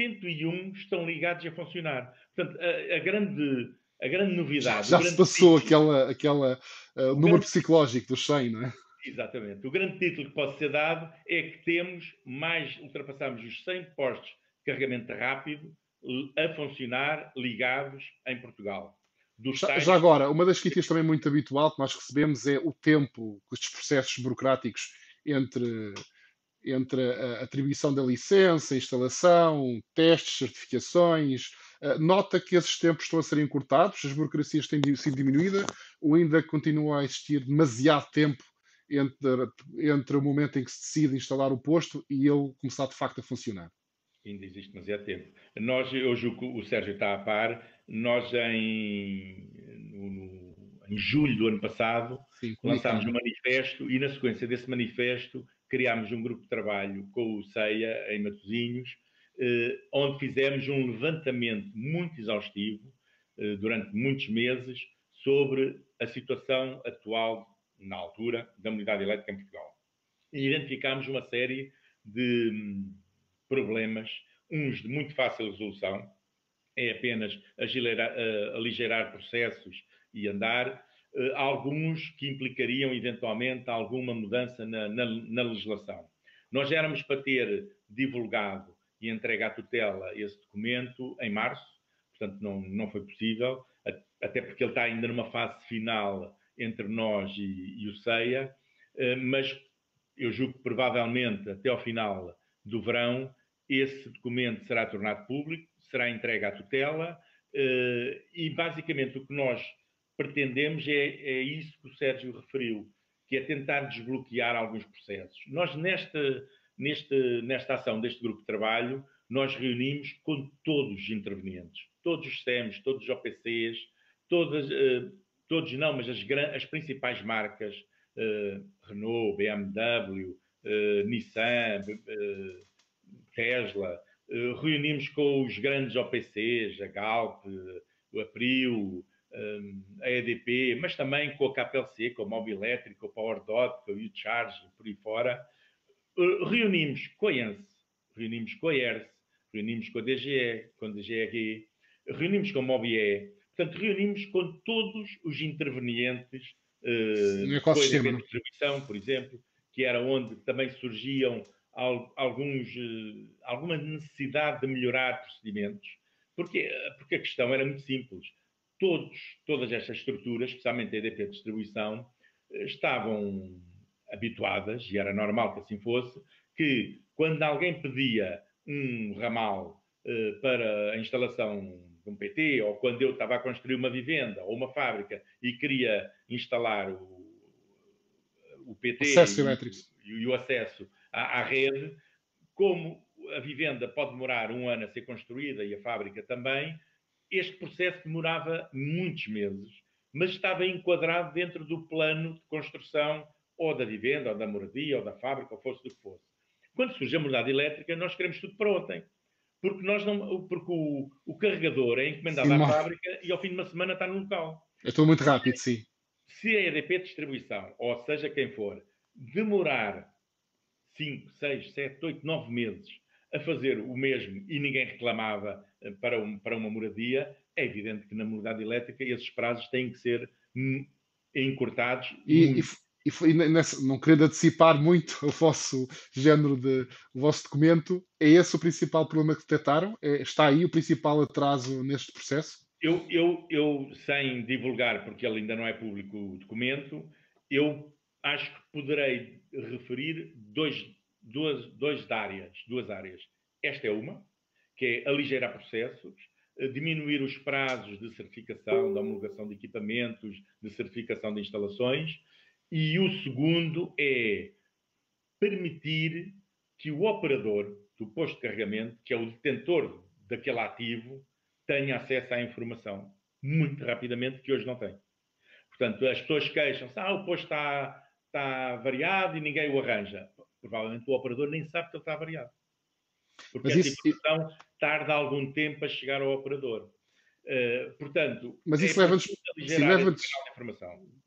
101 estão ligados a funcionar. Portanto, a, a grande, a grande novidade. Já, já se passou aquela, aquela uh, número grande... psicológico dos 100, não é? Exatamente. O grande título que pode ser dado é que temos mais, ultrapassamos os 100 postos de carregamento rápido a funcionar ligados em Portugal. Já, já, agora, uma das críticas também muito habitual que nós recebemos é o tempo, os processos burocráticos entre entre a atribuição da licença, instalação, testes, certificações. Eh, nota que esses tempos estão a ser encurtados, as burocracias têm sido diminuídas, ou ainda continua a existir demasiado tempo entre, entre o momento em que se decide instalar o posto e ele começar de facto a funcionar? Ainda existe demasiado tempo. Nós, eu julgo que o Sérgio está a par, nós em, no, em julho do ano passado Sim, lançámos um manifesto e na sequência desse manifesto criámos um grupo de trabalho com o CEIA em Matosinhos, eh, onde fizemos um levantamento muito exaustivo eh, durante muitos meses sobre a situação atual, na altura, da unidade elétrica em Portugal. E identificámos uma série de hum, problemas, uns de muito fácil resolução, é apenas aligeirar processos e andar, alguns que implicariam eventualmente alguma mudança na, na, na, legislação. Nós éramos para ter divulgado e entregue à tutela esse documento em março, portanto não, não foi possível, até porque ele está ainda numa fase final entre nós e, e o CEIA, uh, mas eu julgo que provavelmente até ao final do verão esse documento será tornado público, será entregue à tutela uh, e basicamente o que nós pretendemos é, é isso que o Sérgio referiu, que é tentar desbloquear alguns processos. Nós, nesta, nesta, nesta ação deste grupo de trabalho, nós reunimos com todos os intervenientes, todos os SEMs, todos os OPCs, todas, uh, todos não, mas as, as principais marcas, uh, Renault, BMW, uh, Nissan, Tesla, reunimos com os grandes OPCs, a Galp, o April, a EDP, mas também com a KPLC, com a Mob Elétrica, com a PowerDot, com a UCharge, por aí fora. Uh, reunimos com a ENSE, reunimos com a ERS, reunimos com a DGE, com a DGRE, reunimos com a Mobie, portanto, reunimos com todos os intervenientes uh, com a EDP Distribuição, por exemplo, que era onde também surgiam alguns, uh, alguma necessidade de melhorar procedimentos, porque, porque a questão era muito simples todos, todas estas estruturas, especialmente a EDP de distribuição, eh, estavam habituadas, e era normal que assim fosse, que quando alguém pedia um ramal eh, para a instalação de um PT, ou quando eu estava a construir uma vivenda ou uma fábrica e queria instalar o, o PT e, e, o acesso à, à rede, como a vivenda pode demorar um ano a ser construída e a fábrica também, este processo demorava muitos meses, mas estava enquadrado dentro do plano de construção ou da vivenda, ou da moradia, ou da fábrica, ou fosse do que fosse. Quando surge a mobilidade elétrica, nós queremos tudo para ontem. Porque, nós não, porque o, o carregador é encomendado sim, à mas... fábrica e ao fim de uma semana está no local. É tudo muito rápido, sim. Se a EDP Distribuição, ou seja quem for, demorar 5, 6, 7, 8, 9 meses a fazer o mesmo e ninguém reclamava para, um, para uma moradia, é evidente que na mobilidade elétrica esses prazos têm que ser hum, encurtados. E, e, e, nessa, não querendo antecipar muito (laughs) o vosso género de o vosso documento, é esse o principal problema que detectaram? É, está aí o principal atraso neste processo? Eu, eu, eu, sem divulgar, porque ele ainda não é público o documento, eu acho que poderei referir dois, duas, duas áreas, duas áreas. Esta é uma, que é aligeirar processos, eh, diminuir os prazos de certificação, de homologação de equipamentos, de certificação de instalações, e o segundo é permitir que o operador do posto de carregamento, que é o detentor daquele ativo, tenha acesso à informação muito rapidamente, que hoje não tem. Portanto, as pessoas queixam-se, ah, o posto está, está variado e ninguém o arranja. Provavelmente o operador nem sabe que ele está variado. Porque Mas essa isso... informação tarda algum tempo a chegar ao operador. Uh, portanto, mas isso é leva-nos leva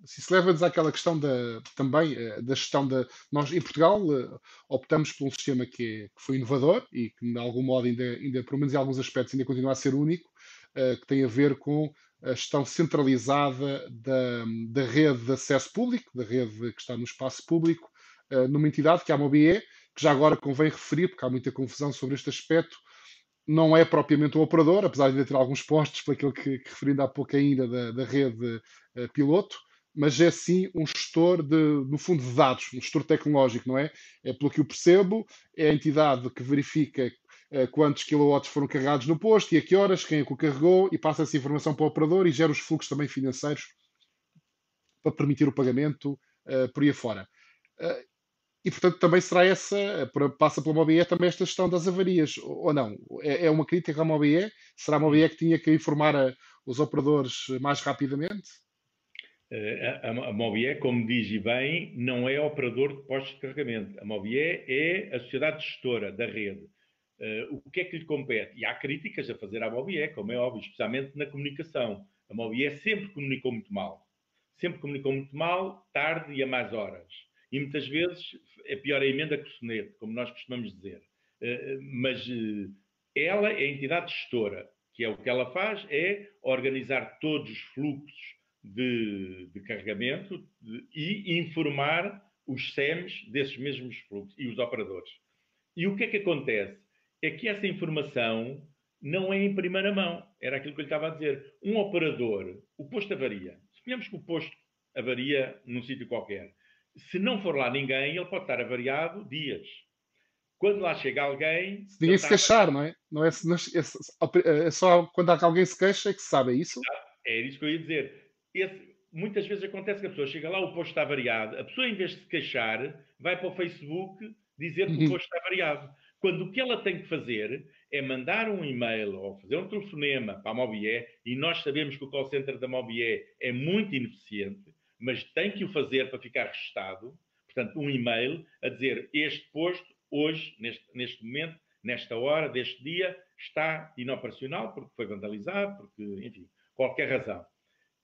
se leva-nos àquela questão da, também uh, da gestão da. Nós, em Portugal, uh, optamos por um sistema que, é, que, foi inovador e que, de algum modo, ainda, ainda, pelo menos em alguns aspectos, ainda continua a ser único, que tem a ver com a gestão centralizada da, da rede de acesso público, da rede que está no espaço público, numa entidade que é a MOBIE, que já agora convém referir, porque há muita confusão sobre este aspecto, não é propriamente um operador, apesar de ter alguns postos, para aquilo que, que referindo há pouco ainda da, da rede uh, piloto, mas é sim um gestor de, no fundo, de dados, um gestor tecnológico, não é? É pelo que eu percebo, é a entidade que verifica uh, quantos kilowatts foram carregados no posto e a que horas, quem é que o carregou e passa essa informação para o operador e gera os fluxos também financeiros para permitir o pagamento uh, por aí afora. E portanto também será essa, passa pela MOBIE também esta gestão das avarias, ou não? É, é uma crítica à MOBIE? Será a MOBIE que tinha que informar a, os operadores mais rapidamente? Eh, a, a, a como diz e bem, não é operador de postos de carregamento. A MOBIE é a sociedade gestora da rede. Uh, o que é que lhe compete? E há críticas a fazer à MOBIE, como é óbvio, especialmente na comunicação. A MOBIE sempre comunicou muito mal. Sempre comunicou muito mal, tarde e a mais horas e muitas vezes é pior a emenda que o soneto, como nós costumamos dizer. Eh, mas eh, ela é a entidade gestora, que é o que ela faz, é organizar todos os fluxos de, de carregamento de, e informar os SEMs desses mesmos fluxos e os operadores. E o que é que acontece? É que essa informação não é em primeira mão. Era aquilo que eu lhe estava a dizer. Um operador, o posto avaria. Suponhamos que o posto avaria num sítio qualquer se não for lá ninguém, ele pode estar avariado dias. Quando lá chega alguém. Se ninguém se queixar, não é? Não é, é, é, só quando há alguém se queixa é que se sabe, é isso? É isso que eu ia dizer. Esse, muitas vezes acontece que a pessoa chega lá, o posto está variado. A pessoa, em vez de se queixar, vai para o Facebook dizer que o uhum. posto está variado. Quando o que ela tem que fazer é mandar um e-mail ou fazer um telefonema para a Mobie, e nós sabemos que o call center da Mobie é muito ineficiente, mas tem que o fazer para ficar registado. Portanto, um e-mail a dizer este posto, hoje, neste, neste momento, nesta hora, deste dia, está inoperacional porque foi vandalizado, porque, enfim, qualquer razão.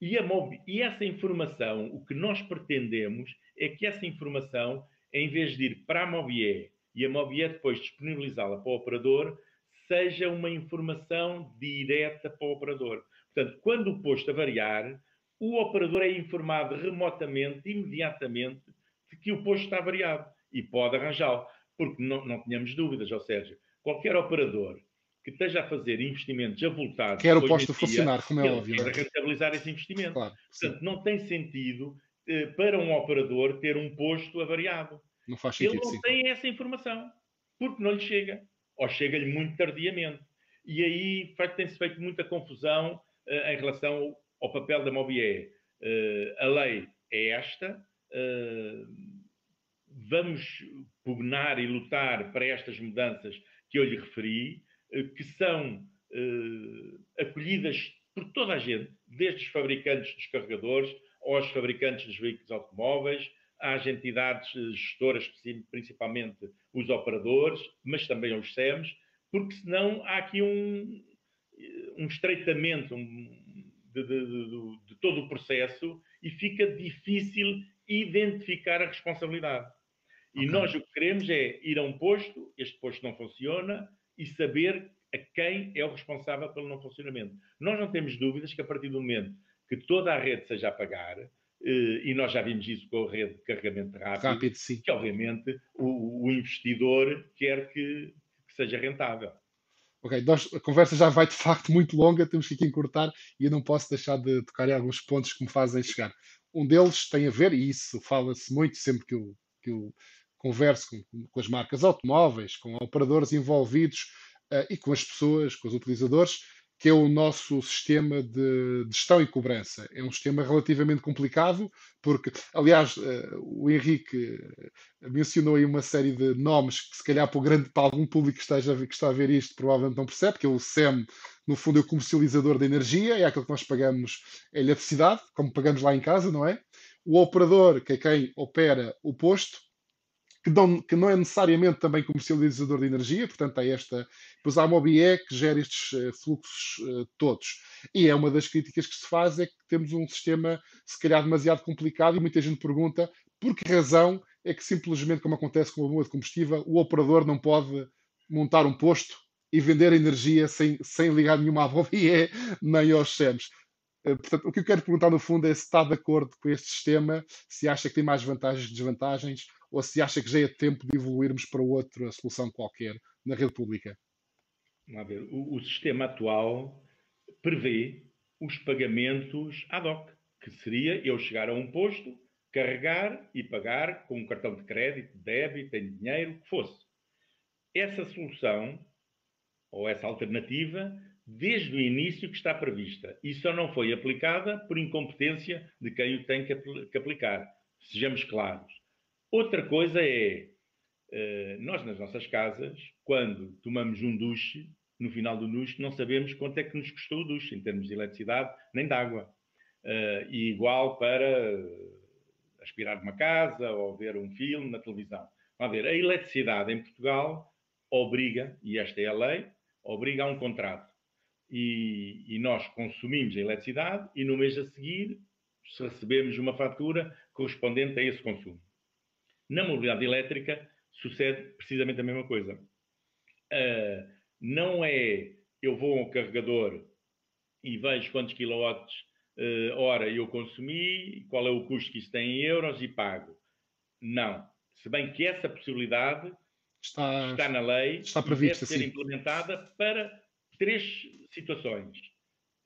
E, a, e essa informação, o que nós pretendemos é que essa informação, em vez de ir para a Mobie e a Mobie depois disponibilizá-la para o operador, seja uma informação direta para o operador. Portanto, quando o posto a variar, o operador é informado remotamente, imediatamente, de que o posto está variado e pode arranjá-lo. Porque não, não tenhamos dúvidas, ou seja, qualquer operador que esteja a fazer investimentos avultados. Quer o posto funcionar, como é óbvio. Para rentabilizar esse investimento. Claro, Portanto, não tem sentido eh, para um operador ter um posto avariado. Não faz sentido. Ele não sim. tem essa informação, porque não lhe chega, ou chega-lhe muito tardiamente. E aí tem-se feito muita confusão uh, em relação ao papel da Mobie. Uh, a lei é esta, uh, vamos pugnar e lutar para estas mudanças que eu lhe referi, uh, que são acolhidas por toda a gente, desde os fabricantes dos carregadores aos fabricantes dos veículos automóveis, às entidades gestoras, principalmente os operadores, mas também aos SEMs, porque senão há aqui um, um estreitamento de, de, de, de todo o processo e fica difícil identificar a responsabilidade. E okay. nós o que queremos é ir a um posto, este posto não funciona, e saber a quem é o responsável pelo não funcionamento. Nós não temos dúvidas que a partir do momento que toda a rede seja a pagar, eh, e nós já vimos isso com a rede de carregamento rápido, rápido que obviamente o, o investidor quer que, que, seja rentável. Ok, nós, a conversa já vai de facto muito longa, temos que aqui encurtar e eu não posso deixar de tocar em alguns pontos que me fazem chegar. Um deles tem a ver, e isso fala-se muito sempre que eu, que eu converso com, com, as marcas automóveis, com operadores envolvidos uh, e com as pessoas, com os utilizadores, que é o nosso sistema de gestão e cobrança. É um sistema relativamente complicado, porque, aliás, uh, o Henrique mencionou aí uma série de nomes que, se calhar, para, o grande, para algum público que, esteja, que está a ver isto, provavelmente não percebe, que é o SEM, no fundo, é o comercializador da energia, é aquilo que nós pagamos a eletricidade, como pagamos lá em casa, não é? O operador, que é quem opera o posto, que não, que não é necessariamente também comercializador de energia, portanto há esta. Depois há a Mobie que gera estes uh, fluxos uh, todos. E é uma das críticas que se faz é que temos um sistema, se calhar, demasiado complicado e muita gente pergunta por que razão é que simplesmente, como acontece com a bomba de combustível, o operador não pode montar um posto e vender energia sem, sem ligar nenhuma à Mobie nem aos SEMs. Eh, portanto, o que eu quero perguntar no fundo é se está de acordo com este sistema, se acha que tem mais vantagens que desvantagens, ou se acha que já é tempo de evoluirmos para outra solução qualquer na rede pública? Vamos ver. O, o sistema atual prevê os pagamentos ad hoc, que seria eu chegar a um posto, carregar e pagar com um cartão de crédito, débito, em dinheiro, o que fosse. Essa solução, ou essa alternativa, desde o início que está prevista e só não foi aplicada por incompetência de quem o tem que, que aplicar. Sejamos claros. Outra coisa é, eh, nós nas nossas casas, quando tomamos um duche, no final do duche, não sabemos quanto é que nos custou o duche, em termos de eletricidade, nem de água. Eh, e igual para aspirar uma casa ou ver um filme na televisão. Ver, a eletricidade em Portugal obriga, e esta é a lei, obriga a um contrato. E, e, nós consumimos a eletricidade e no mês a seguir recebemos uma fatura correspondente a esse consumo. Na mobilidade elétrica sucede precisamente a mesma coisa. Uh, não é eu vou a um carregador e vejo quantos quilowatts uh, hora eu consumi, qual é o custo que isso tem em euros e pago. Não. Se bem que essa possibilidade está, está na lei está prevista, e deve ser sim. implementada para três situações.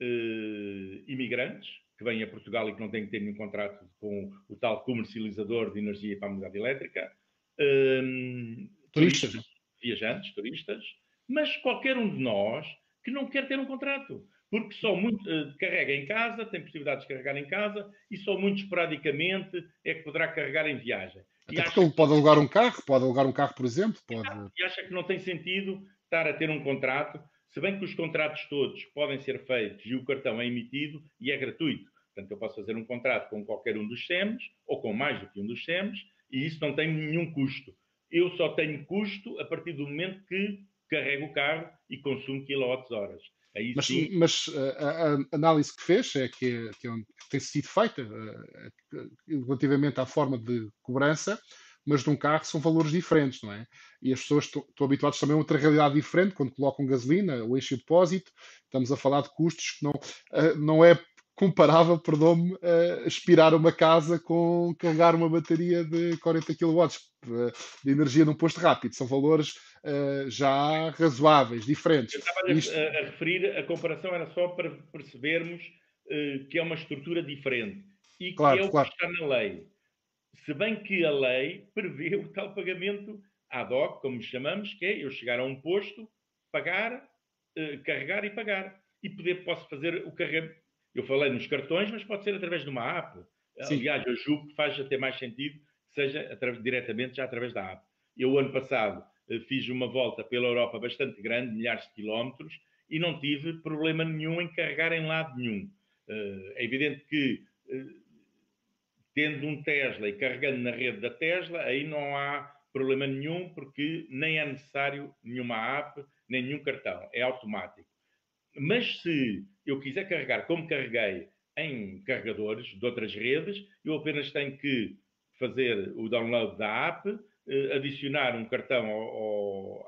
Uh, imigrantes, que vêm a Portugal e que não têm que ter nenhum contrato com o tal comercializador de energia para a unidade elétrica, um, turistas, turistas, viajantes, turistas, mas qualquer um de nós que não quer ter um contrato, porque só muito uh, carrega em casa, tem possibilidade de carregar em casa e só muito esporadicamente é que poderá carregar em viagem. Até porque ele pode alugar um carro, pode alugar um carro, por exemplo. Pode... E acha que não tem sentido estar a ter um contrato se bem que os contratos todos podem ser feitos e o cartão é emitido e é gratuito. Portanto, eu posso fazer um contrato com qualquer um dos SEMs ou com mais do que um dos SEMs e isso não tem nenhum custo. Eu só tenho custo a partir do momento que carrego o carro e consumo quilowatts-horas. mas, sim... mas eh, a, a, análise que fez é que, é que tem sido feita uh, relativamente à forma de cobrança mas de um carro são valores diferentes, não é? E as pessoas estão, habituadas também a outra realidade diferente quando colocam gasolina, o eixo de depósito, estamos a falar de custos que não, uh, não é comparável, perdão-me, a aspirar uma casa com carregar uma bateria de 40 kW de energia num posto rápido. São valores uh, já razoáveis, diferentes. Eu estava Isto... a, a, referir, a comparação era só para percebermos uh, que é uma estrutura diferente e que claro, é o claro. que está na lei. Se bem que a lei prevê o tal pagamento ad hoc, como chamamos, que é eu chegar a um posto, pagar, eh, carregar e pagar. E poder, posso fazer o carregamento. Eu falei nos cartões, mas pode ser através de uma app. Sim. Aliás, eu julgo que faz até mais sentido que seja diretamente já através da app. Eu, ano passado, eh, fiz uma volta pela Europa bastante grande, milhares de quilómetros, e não tive problema nenhum em carregar em lado nenhum. É evidente que, tendo um Tesla e carregando na rede da Tesla, aí não há problema nenhum, porque nem é necessário nenhuma app, nem nenhum cartão, é automático. Mas se eu quiser carregar como carreguei em carregadores de outras redes, eu apenas tenho que fazer o download da app, eh, adicionar um cartão ao, ao,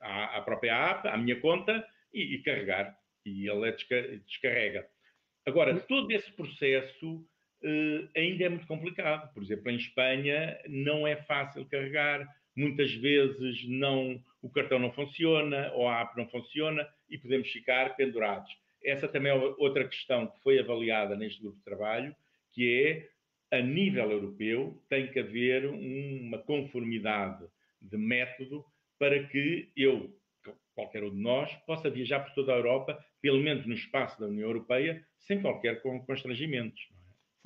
à, à, própria app, à minha conta, e, e carregar. E ele é descarrega. Agora, todo esse processo ainda é muito complicado. Por exemplo, em Espanha não é fácil carregar, muitas vezes não, o cartão não funciona ou a app não funciona e podemos ficar pendurados. Essa também é outra questão que foi avaliada neste grupo de trabalho, que é, a nível europeu, tem que haver uma conformidade de método para que eu, qualquer um de nós, possa viajar por toda a Europa, pelo menos no espaço da União Europeia, sem qualquer constrangimentos.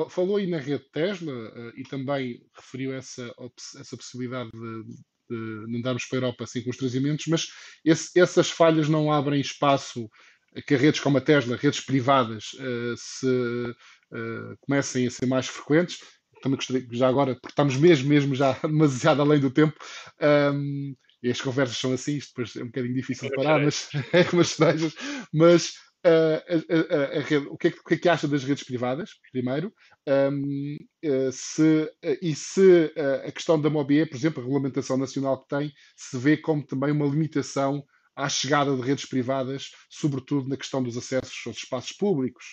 Falou aí na rede Tesla uh, e também referiu essa, essa possibilidade de, de não darmos para a Europa sem constrangimentos, mas esse, essas falhas não abrem espaço a que redes como a Tesla, redes privadas, uh, se uh, comecem a ser mais frequentes. Também gostaria, já agora, porque estamos mesmo, mesmo já (laughs) demasiado além do tempo, um, ehm, e as conversas são assim, isto depois é um bocadinho difícil de parar, mas é umas (laughs) mas a, a, rede, o, que é, o que, é, que acha das redes privadas, primeiro, um, eh, se, eh, e se eh, a questão da MOBE, por exemplo, a regulamentação nacional que tem, se vê como também uma limitação à chegada de redes privadas, sobretudo na questão dos acessos aos espaços públicos,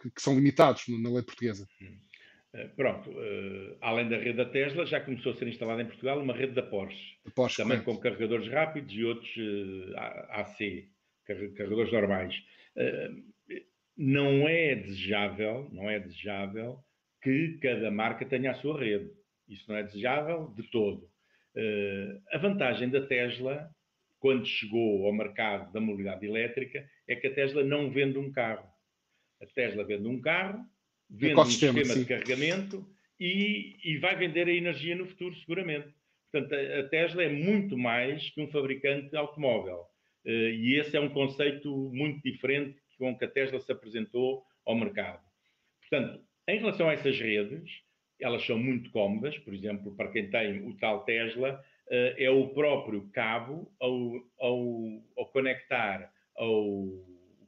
que, que são limitados na lei portuguesa. Hum. Pronto, além da rede da Tesla, já começou a ser instalada em Portugal uma rede da Porsche, Porsche também correto. com carregadores rápidos e outros AC, carregadores normais. Não é desejável, não é desejável que cada marca tenha a sua rede. Isso não é desejável de todo. Eh, a vantagem da Tesla, quando chegou ao mercado da mobilidade elétrica, é que a Tesla não vende um carro. A Tesla vende um carro, vende um sistema sim. de carregamento e, e, vai vender a energia no futuro, seguramente. Portanto, a, a Tesla é muito mais que um fabricante de automóvel. Eh, e esse é um conceito muito diferente com que a Tesla se apresentou ao mercado. Portanto, em relação a essas redes, elas são muito cómodas, por exemplo, para quem tem o tal Tesla, eh, é o próprio cabo ao, ao, ao conectar ao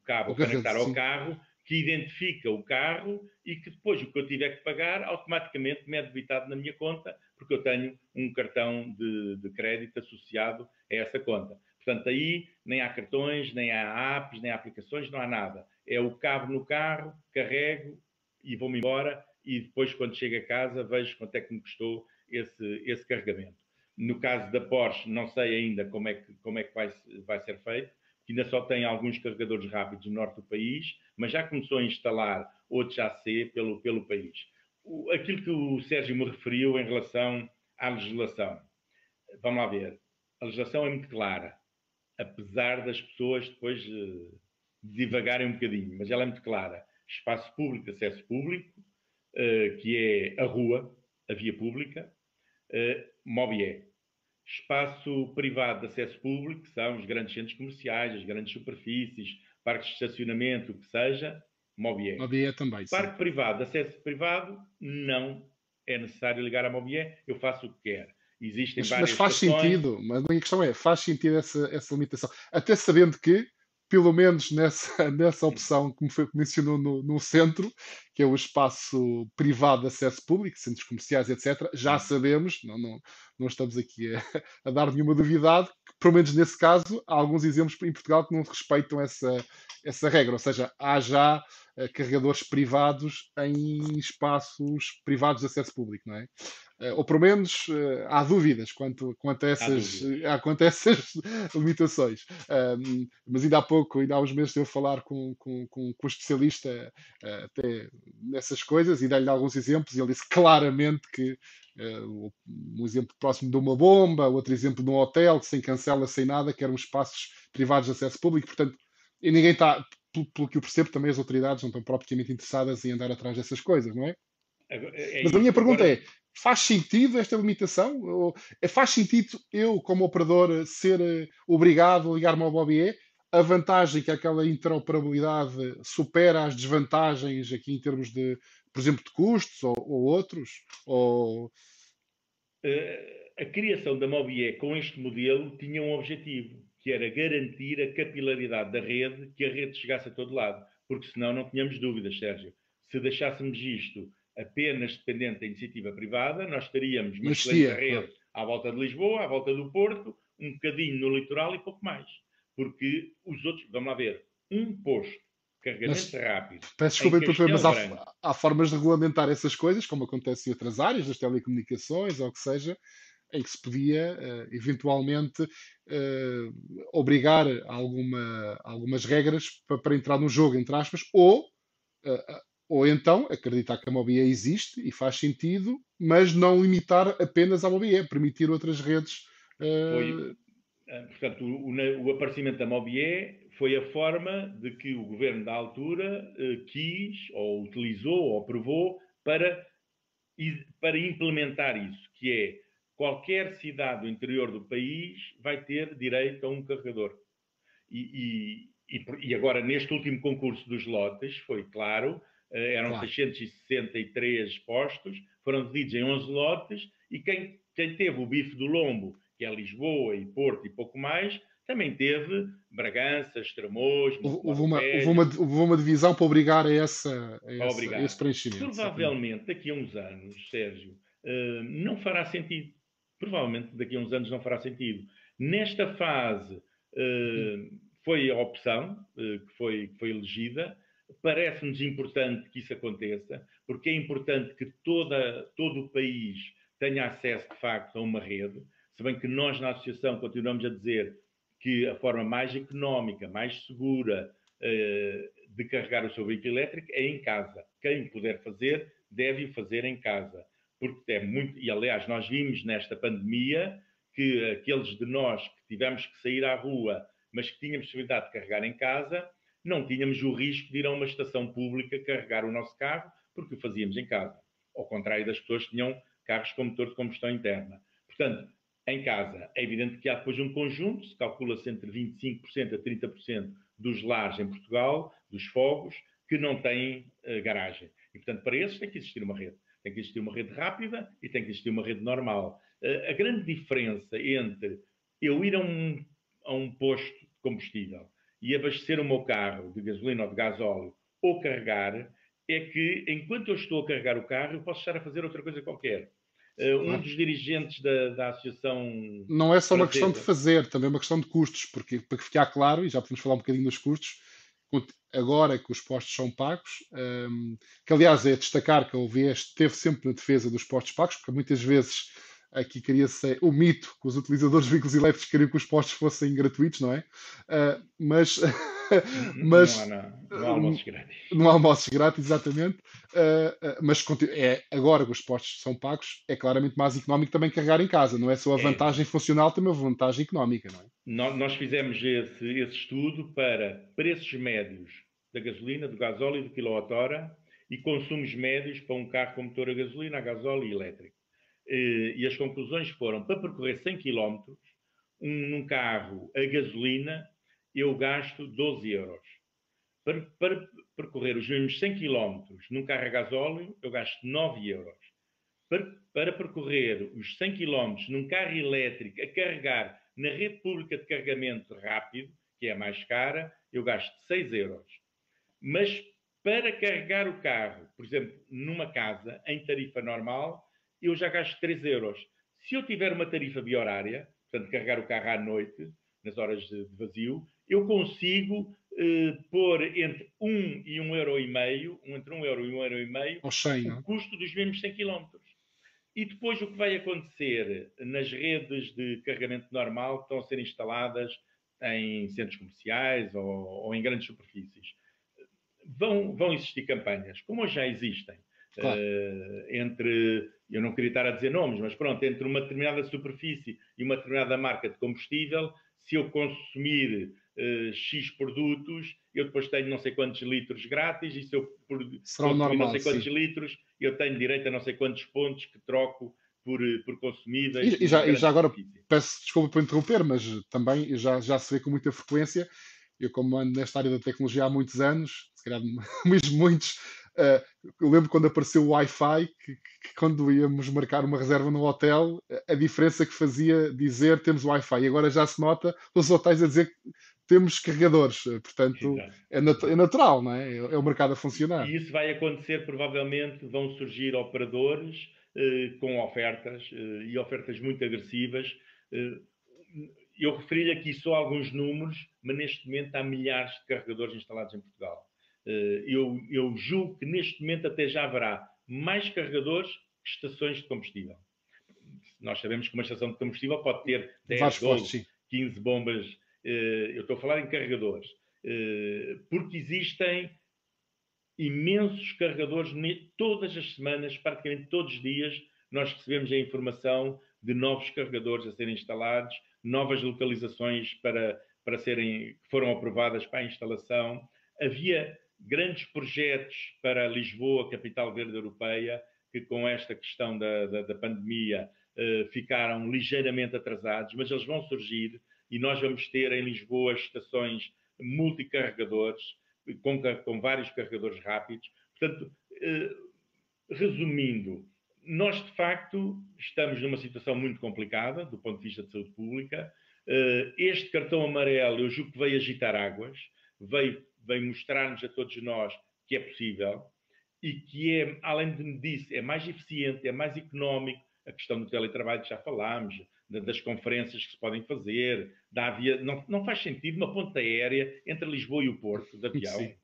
cabo, ao conectar ao carro, que identifica o carro e que depois o que eu tiver que pagar automaticamente me é debitado na minha conta, porque eu tenho um cartão de, de crédito associado a essa conta. Portanto, aí nem há cartões, nem há apps, nem há aplicações, não há nada. É o cabo no carro, carrego e vou-me embora e depois, quando chego a casa, vejo quanto é que me custou esse, esse carregamento. No caso da Porsche, não sei ainda como é que, como é que vai, vai ser feito, que ainda só tem alguns carregadores rápidos no norte do país, mas já começou a instalar outros AC pelo, pelo país. O, aquilo que o Sérgio me referiu em relação à legislação. Vamos lá ver. A legislação é muito clara apesar das pessoas depois uh, divagarem um bocadinho, mas ela é muito clara. Espaço público, acesso público, uh, que é a rua, a via pública, uh, MOBIE. Espaço privado de acesso público, que são os grandes centros comerciais, as grandes superfícies, parques de estacionamento, o que seja, MOBIE. MOBIE também. Parque sim. privado, acesso privado, não é necessário ligar a MOBIE, eu faço o que quero. Existem mas, várias mas faz sentido, mas a minha questão é, faz sentido essa, essa limitação? Até sabendo que, pelo menos nessa, (laughs) nessa opção que me foi, mencionou no, no centro, que é o espaço privado de acesso público, centros comerciais, etc., já sabemos, não, não, não estamos aqui a, a dar nenhuma duvidade, que, pelo menos nesse caso, há alguns exemplos em Portugal que não respeitam essa, essa regra, ou seja, há já uh, carregadores privados em espaços privados de acesso público, não é? Uh, ou pelo menos uh, há dúvidas quanto, quanto, a essas, há quanto a essas (laughs) limitações. Um, mas ainda há pouco, ainda há uns meses, eu falar com, com, com, com um especialista até nessas coisas e dar-lhe alguns exemplos, e ele disse claramente que um exemplo próximo de uma bomba, outro exemplo de um hotel que sem cancela, sem nada, que eram espaços privados de acesso público, portanto, e ninguém está, pelo, pelo, que eu percebo, também as autoridades não estão propriamente interessadas em andar atrás dessas coisas, não é? É, Mas a minha pergunta agora... é: faz sentido esta limitação? Ou, é, faz sentido eu, como operador, ser uh, obrigado a ligar-me ao BOBE? a vantagem que aquela interoperabilidade supera as desvantagens aqui em termos de, por exemplo, de custos ou, ou outros? Ou... Uh, a criação da Mobie com este modelo tinha um objetivo, que era garantir a capilaridade da rede, que a rede chegasse a todo lado, porque senão não tínhamos dúvidas, Sérgio. Se deixássemos isto apenas dependente da iniciativa privada, nós teríamos uma excelente rede à volta de Lisboa, à volta do Porto, um bocadinho no litoral e pouco mais porque os outros, vamos lá ver, um posto carregamento mas, rápido. Peço desculpa, doutor, mas há, há, formas de regulamentar essas coisas, como acontece em outras áreas, das telecomunicações ou o que seja, em que se podia uh, eventualmente uh, obrigar alguma, algumas regras para, para, entrar no jogo, entre aspas, ou, uh, ou então acreditar que a Mobia existe e faz sentido, mas não limitar apenas a Mobia, permitir outras redes. Foi, ah, portanto, o, o, aparecimento da Mobier foi a forma de que o governo da altura eh, quis, ou utilizou, ou aprovou para, para implementar isso, que é qualquer cidade do interior do país vai ter direito a um carregador. E, e, e agora, neste último concurso dos lotes, foi claro, eh, eram claro. 663 postos, foram divididos em 11 lotes, e quem, quem teve o bife do lombo que é Lisboa e Porto e pouco mais, também teve Bragança, Estremoz... Houve uma, houve, uma, houve uma divisão para obrigar a, essa, a, essa, a esse preenchimento. Provavelmente, daqui a uns anos, Sérgio, uh, não fará sentido. Provavelmente, daqui a uns anos, não fará sentido. Nesta fase, uh, foi a opção que, foi, que foi elegida. Parece-nos importante que isso aconteça, porque é importante que toda, todo o país tenha acesso, de facto, a uma rede. Se bem que nós, na associação, continuamos a dizer que a forma mais económica, mais segura uh, de carregar o seu veículo elétrico é em casa. Quem puder fazer, deve fazer em casa. Porque é muito. E, aliás, nós vimos nesta pandemia que aqueles de nós que tivemos que sair à rua, mas que tínhamos possibilidade de carregar em casa, não tínhamos o risco de ir a uma estação pública carregar o nosso carro, porque o fazíamos em casa. Ao contrário das pessoas que tinham carros com motor de combustão interna. Portanto, em casa. É evidente que há depois um conjunto, se calcula-se entre 25% a 30% dos lares em Portugal, dos fogos, que não têm uh, garagem. E, portanto, para esses tem que existir uma rede. Tem que existir uma rede rápida e tem que existir uma rede normal. Uh, a grande diferença entre eu ir a um, a um posto de combustível e abastecer o meu carro de gasolina ou de gasóleo ou carregar é que, enquanto eu estou a carregar o carro, eu posso estar a fazer outra coisa qualquer. Uh, um dos dirigentes da, da associação. Não é só uma questão de fazer, também é uma questão de custos, porque para ficar claro, e já podemos falar um bocadinho dos custos, agora que os postos são pagos, um, ehm, que aliás é destacar que a OVS esteve sempre na defesa dos postos pagos, porque muitas vezes aqui queria-se o mito que os utilizadores de veículos elétricos queriam que os postos fossem gratuitos, não é? Uh, mas (laughs) mas não há, não, não há almoços grátis. Não há almoços grátis, exatamente. Uh, mas é, agora que os postos são pagos, é claramente mais económico também carregar em casa. Não é só a é. vantagem é. funcional, também a vantagem económica, não é? Nós fizemos esse, esse estudo para preços médios da gasolina, do gasóleo e do quilowatt-hora e consumos médios para um carro com motor a gasolina, a gasóleo e elétrico. Eh, e as conclusões foram, para percorrer 100 km, um, num carro a gasolina, eu gasto 12 euros. Para, para percorrer os mesmos 100 km num carro a gasóleo, eu gasto 9 euros. Para, para percorrer os 100 km num carro elétrico a carregar na rede pública de carregamento rápido, que é a mais cara, eu gasto 6 euros. Mas para carregar o carro, por exemplo, numa casa, em tarifa normal, eu já gasto 3 euros. Se eu tiver uma tarifa biorária, portanto, carregar o carro à noite, nas horas de vazio, eu consigo eh, pôr entre 1 e 1 euro e meio, entre 1 euro e 1 euro e meio, 100, o custo dos mesmos 100 km. E depois o que vai acontecer nas redes de carregamento normal que estão a ser instaladas em centros comerciais ou, ou em grandes superfícies? Vão, vão existir campanhas, como já existem, claro. uh, entre, eu não queria estar a dizer nomes, mas pronto, entre uma determinada superfície e uma determinada marca de combustível, se eu consumir uh, X produtos, eu depois tenho não sei quantos litros grátis, e se eu por, consumir normal, não sei quantos sim. litros, eu tenho direito a não sei quantos pontos que troco por, eh, por consumidas. E, e, já, e já, agora, peço desculpa por interromper, mas também já, já se vê com muita frequência eu como ando nesta área da tecnologia há muitos anos, se calhar (laughs) mesmo muitos, uh, eu lembro quando apareceu o Wi-Fi, que, que, quando íamos marcar uma reserva no hotel, a diferença que fazia dizer temos Wi-Fi. E agora já se nota os hotéis a dizer que temos carregadores, portanto é, nat é, natural, não é? É o mercado a funcionar. E isso vai acontecer, provavelmente vão surgir operadores eh, com ofertas eh, e ofertas muito agressivas. Eh, eu referi aqui só alguns números, mas neste momento há milhares de carregadores instalados em Portugal. Eu, eu julgo que neste momento até já haverá mais carregadores que estações de combustível. Nós sabemos que uma estação de combustível pode ter 10, 12, 15 bombas. Eu estou a falar em carregadores. Porque existem imensos carregadores todas as semanas, praticamente todos os dias, nós recebemos a informação de novos carregadores a serem instalados, novas localizações para, para serem, que foram aprovadas para a instalação. Havia grandes projetos para Lisboa, capital verde europeia, que com esta questão da, da, da pandemia eh, ficaram ligeiramente atrasados, mas eles vão surgir e nós vamos ter em Lisboa estações multicarregadores com, com vários carregadores rápidos. Portanto, eh, resumindo, nós de facto estamos numa situação muito complicada do ponto de vista de saúde pública. Eh, este cartão amarelo, eu julgo que veio agitar águas, veio, veio mostrar-nos a todos nós que é possível e que é, além disso, é mais eficiente, é mais económico. A questão do teletrabalho que já falámos, das conferências que se podem fazer, da via, não, não faz sentido uma ponta aérea entre Lisboa e o Porto, de avião. Sim.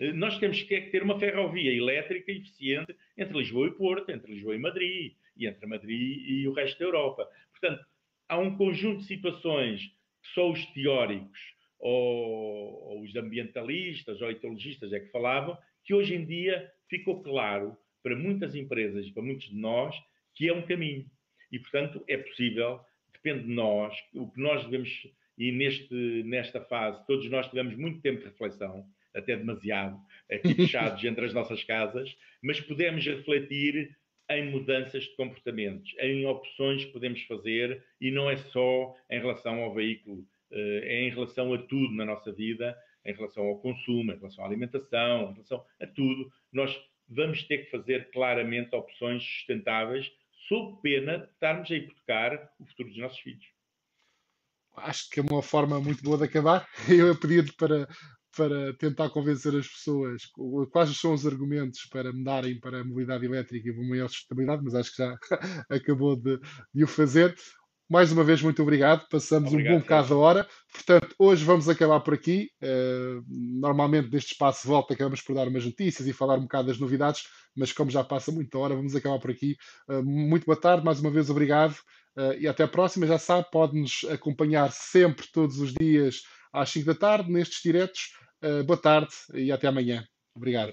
Eh, nós temos que ter uma ferrovia elétrica eficiente entre Lisboa e Porto, entre Lisboa e Madrid, e entre Madrid e o resto da Europa. Portanto, há um conjunto de situações que só os teóricos ou, ou os ambientalistas ou ecologistas é que falavam, que hoje em dia ficou claro para muitas empresas e para muitos de nós que é um caminho. E, portanto, é possível depende de nós, o que nós devemos, e neste, nesta fase, todos nós tivemos muito tempo de reflexão, até demasiado, aqui (laughs) fechados entre as nossas casas, mas podemos refletir em mudanças de comportamentos, em opções que podemos fazer, e não é só em relação ao veículo, é em relação a tudo na nossa vida, em relação ao consumo, em relação à alimentação, em relação a tudo. Nós vamos ter que fazer claramente opções sustentáveis sob pena de estarmos a hipotecar o futuro dos nossos filhos. Acho que é uma forma muito boa de acabar. (laughs) Eu pedi-lhe para, para tentar convencer as pessoas quais são os argumentos para mudarem para a mobilidade elétrica e uma maior sustentabilidade, mas acho que já (laughs) acabou de, de o fazer. Mais uma vez, muito obrigado. Passamos obrigado, um bom bocado da hora. Portanto, hoje vamos acabar por aqui. Uh, normalmente, neste espaço de volta, acabamos por dar umas notícias e falar um bocado das novidades, mas como já passa muita hora, vamos acabar por aqui. Uh, muito boa tarde, mais uma vez, obrigado. Uh, e até a próxima. Já sabe, pode-nos acompanhar sempre, todos os dias, às 5 da tarde, nestes diretos. boa tarde e até amanhã. Obrigado.